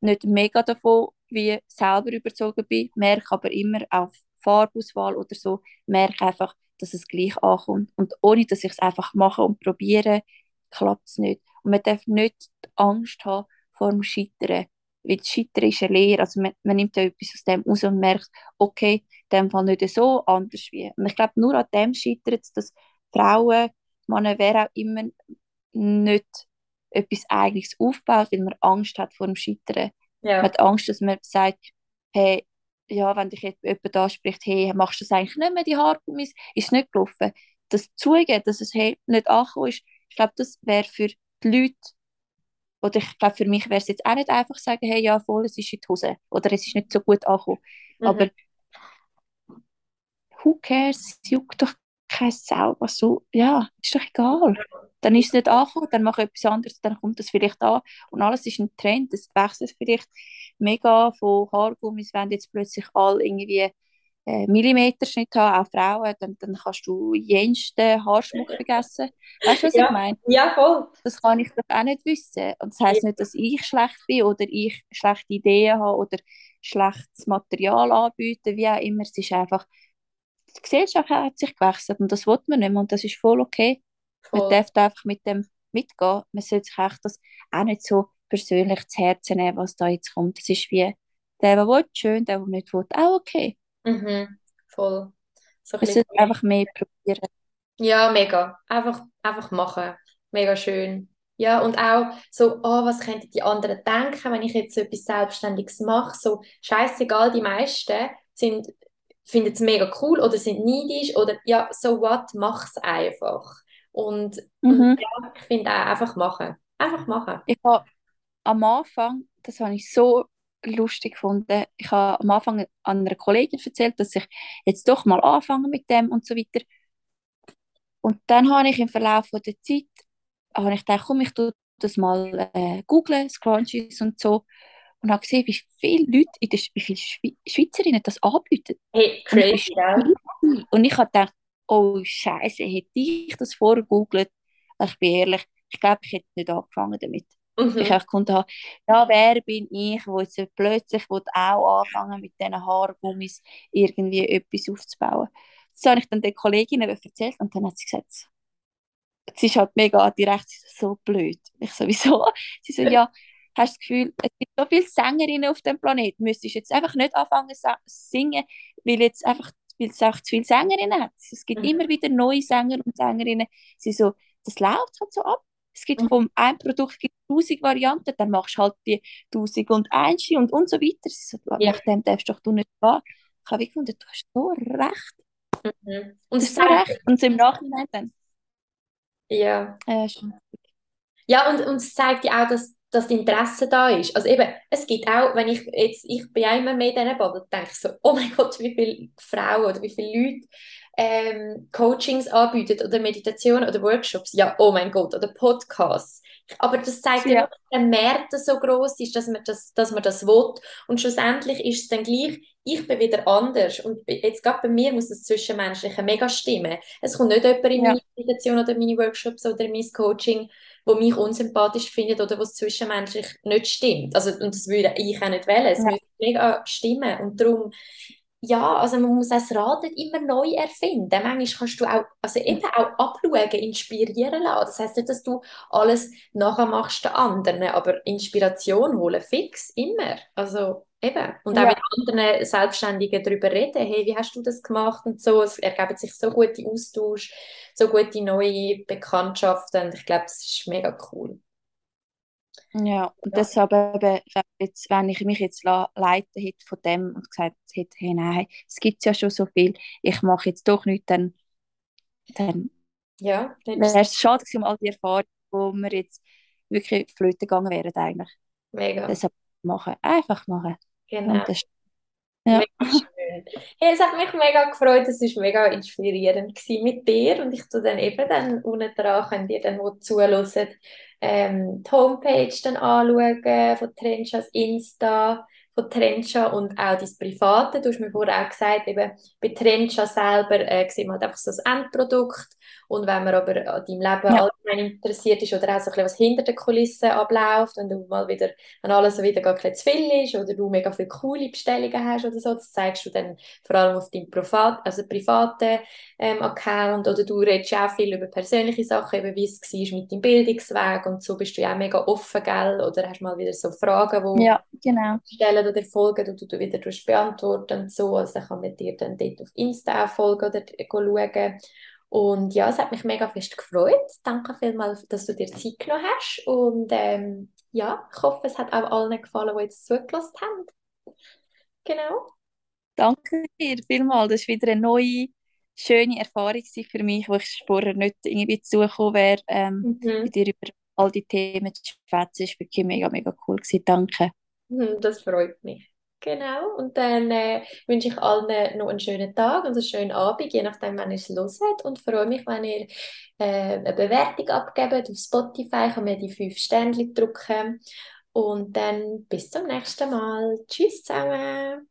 nicht mega davon wie selber überzogen bin, merke aber immer auf Farbauswahl oder so, merke einfach, dass es gleich ankommt. Und ohne, dass ich es einfach mache und probiere, klappt es nicht. Und man darf nicht Angst haben vor dem Scheitern. Weil das Scheitern ist eine Lehre. Also man, man nimmt ja etwas aus dem raus und merkt, okay, in dem Fall nicht so, anders wie. Und ich glaube, nur an dem scheitert es, dass Frauen, Männer, wer auch immer, nicht etwas Eigenes aufbaut, weil man Angst hat vor dem Scheitern. Ja. Man hat Angst, dass man sagt, hey, ja, wenn dich jemand anspricht, hey, machst du das eigentlich nicht mehr, die Haargummis, ist nicht gelaufen. Das zugeben, dass es hey, nicht angekommen ist, ich glaube, das wäre für die Leute, oder ich glaube, für mich wäre es jetzt auch nicht einfach sagen, hey, ja, voll, es ist in die Hose, oder es ist nicht so gut angekommen. Mhm. Aber who cares, es juckt doch kein Sau, was so, ja, ist doch egal. Dann ist es nicht angekommen, dann mache ich etwas anderes, dann kommt das vielleicht an. Und alles ist ein Trend, es wechselt vielleicht mega von Haargummis, wenn jetzt plötzlich alle irgendwie Millimeterschnitt haben, auch Frauen, dann, dann kannst du jensten Haarschmuck vergessen. Weißt du, was Ja. ich meine? Ja, voll. Das kann ich doch auch nicht wissen. Und das heisst nicht, dass ich schlecht bin oder ich schlechte Ideen habe oder schlechtes Material anbiete, wie auch immer. Es ist einfach, die Gesellschaft hat sich gewechselt und das will man nicht mehr und das ist voll okay. Man voll. darf da einfach mit dem mitgehen. Man sollte sich echt das auch nicht so persönlich zu Herzen nehmen, was da jetzt kommt. Es ist wie, der, der will, schön, der, der nicht will, auch okay. Mhm. Voll. So ein bisschen sollte einfach mehr probieren. Ja, mega. Einfach, einfach machen. Mega schön. Ja, und auch so, oh, was könnten die anderen denken, wenn ich jetzt so etwas Selbstständiges mache? So, scheißegal, die meisten sind, finden es mega cool oder sind neidisch oder ja, so what, mach's einfach. Und, und Mhm. ja, ich finde auch, einfach machen. Einfach machen. Ich habe am Anfang, das habe ich so lustig gefunden, ich habe am Anfang an einer Kollegin erzählt, dass ich jetzt doch mal anfange mit dem und so weiter. Und dann habe ich im Verlauf von der Zeit, habe ich gedacht, komm, ich tue das mal äh, googlen, Scrunchies und so, und habe gesehen, wie viele Leute, in der, wie viele Schwe Schweizerinnen das anbieten. Hey, Und ich crazy, gell? bin und ich habe gedacht, oh Scheiße, hätte ich das vorher gegoogelt, ich bin ehrlich, ich glaube, ich hätte nicht angefangen damit. Ich Mhm. habe gefunden, habe, ja, wer bin ich, wo jetzt plötzlich will auch anfangen mit diesen Haargummis irgendwie etwas aufzubauen. Das habe ich dann der Kollegin eben erzählt und dann hat sie gesagt, sie ist halt mega direkt sie so, so blöd. Ich sowieso. Sie so, ja, hast du das Gefühl, es gibt so viele Sängerinnen auf dem Planeten, müsstest jetzt einfach nicht anfangen zu singen, weil jetzt einfach, weil es auch zu viele Sängerinnen hat. Es gibt Mhm. immer wieder neue Sänger und Sängerinnen. Sie so, das läuft halt so ab. Es gibt vom ein Produkt gibt tausend Varianten, dann machst du halt die tausend und eins und, und so weiter. So, Ja. nach dem darfst doch du nicht gehen. Ich habe gefunden, du hast so recht. Mhm. Und es hast so recht. Und im Nachhinein dann. ja. Äh. Ja, und, und es zeigt ja auch, dass, dass das Interesse da ist. Also eben, es gibt auch, wenn ich jetzt, ich bin ja immer mehr in diesen Bubble, denke ich so, oh mein Gott, wie viele Frauen oder wie viele Leute ähm, Coachings anbieten oder Meditation oder Workshops. Ja, oh mein Gott, oder Podcasts. Aber das zeigt ja, Ja. dass der Markt so groß ist, dass man das, dass man das will. Und schlussendlich ist es dann gleich, ich bin wieder anders. Und jetzt gerade bei mir muss das Zwischenmenschliche mega stimmen. Es kommt nicht jemand in Ja. meine Meditation oder meine Workshops oder in mein Coaching, wo mich unsympathisch findet oder was zwischenmenschlich nicht stimmt. Also, und das würde ich auch nicht wählen. Es Ja. müsste mega stimmen. Und darum, ja, also man muss das Rad nicht immer neu erfinden. Manchmal kannst du auch, also eben auch abschauen, inspirieren lassen. Das heisst nicht, dass du alles nachher machst den anderen, aber Inspiration holen, fix, immer. Also eben. Und auch Ja. mit anderen Selbstständigen darüber reden, hey, wie hast du das gemacht und so. Es ergeben sich so gute Austausch, so gute neue Bekanntschaften ich glaube, das ist mega cool. Ja, und Ja. deshalb eben, wenn, jetzt, wenn ich mich jetzt leiten hätte von dem und gesagt hätte, hey, nein, es gibt ja schon so viel, ich mache jetzt doch nichts, dann, dann Ja, wäre es schade gewesen all die Erfahrungen, die wir jetzt wirklich flöten gegangen wären eigentlich. Mega. Deshalb machen, einfach machen. Genau. Das, ja. Hey, es hat mich mega gefreut, es war mega inspirierend mit dir und ich tue dann eben dann unten dran, könnt ihr dann, wo zuhören, ähm, die Homepage dann anschauen von Trenchas Insta, von Trencha und auch dein Private. Du hast mir vorher auch gesagt, eben bei Trencha selber äh, sieht man halt einfach so das Endprodukt und wenn man aber an deinem Leben Ja. allgemein interessiert ist oder auch so ein bisschen, was hinter den Kulissen abläuft, wenn du mal wieder, wenn alles so wieder gar ein zu viel ist oder du mega viele coole Bestellungen hast oder so, das zeigst du dann vor allem auf deinem Privat, also privaten ähm, Account oder du redest auch viel über persönliche Sachen, eben wie es war mit deinem Bildungsweg und so bist du ja auch mega offen, gell? Oder hast mal wieder so Fragen, wo ja, genau. stellen oder folgen und du wieder beantworten und so. Also dann kann man dir dann dort auf Insta auch folgen oder schauen. Und ja, es hat mich mega fest gefreut. Danke vielmals, dass du dir Zeit genommen hast. Und ähm, ja, ich hoffe, es hat auch allen gefallen, die jetzt zugelassen haben. Genau. Danke dir vielmals. Das war wieder eine neue, schöne Erfahrung für mich, wo ich vorher nicht irgendwie zugekommen wäre, ähm, Mhm. mit dir über all die Themen zu schwätzen. Das war wirklich mega, mega cool. Gewesen. Danke. Mhm, Das freut mich. Genau. Und dann äh, wünsche ich allen noch einen schönen Tag und einen schönen Abend, je nachdem, wann ihr es hört. Und freue mich, wenn ihr äh, eine Bewertung abgebt auf Spotify. Kann mir die fünf Sternchen drücken. Und dann bis zum nächsten Mal. Tschüss zusammen.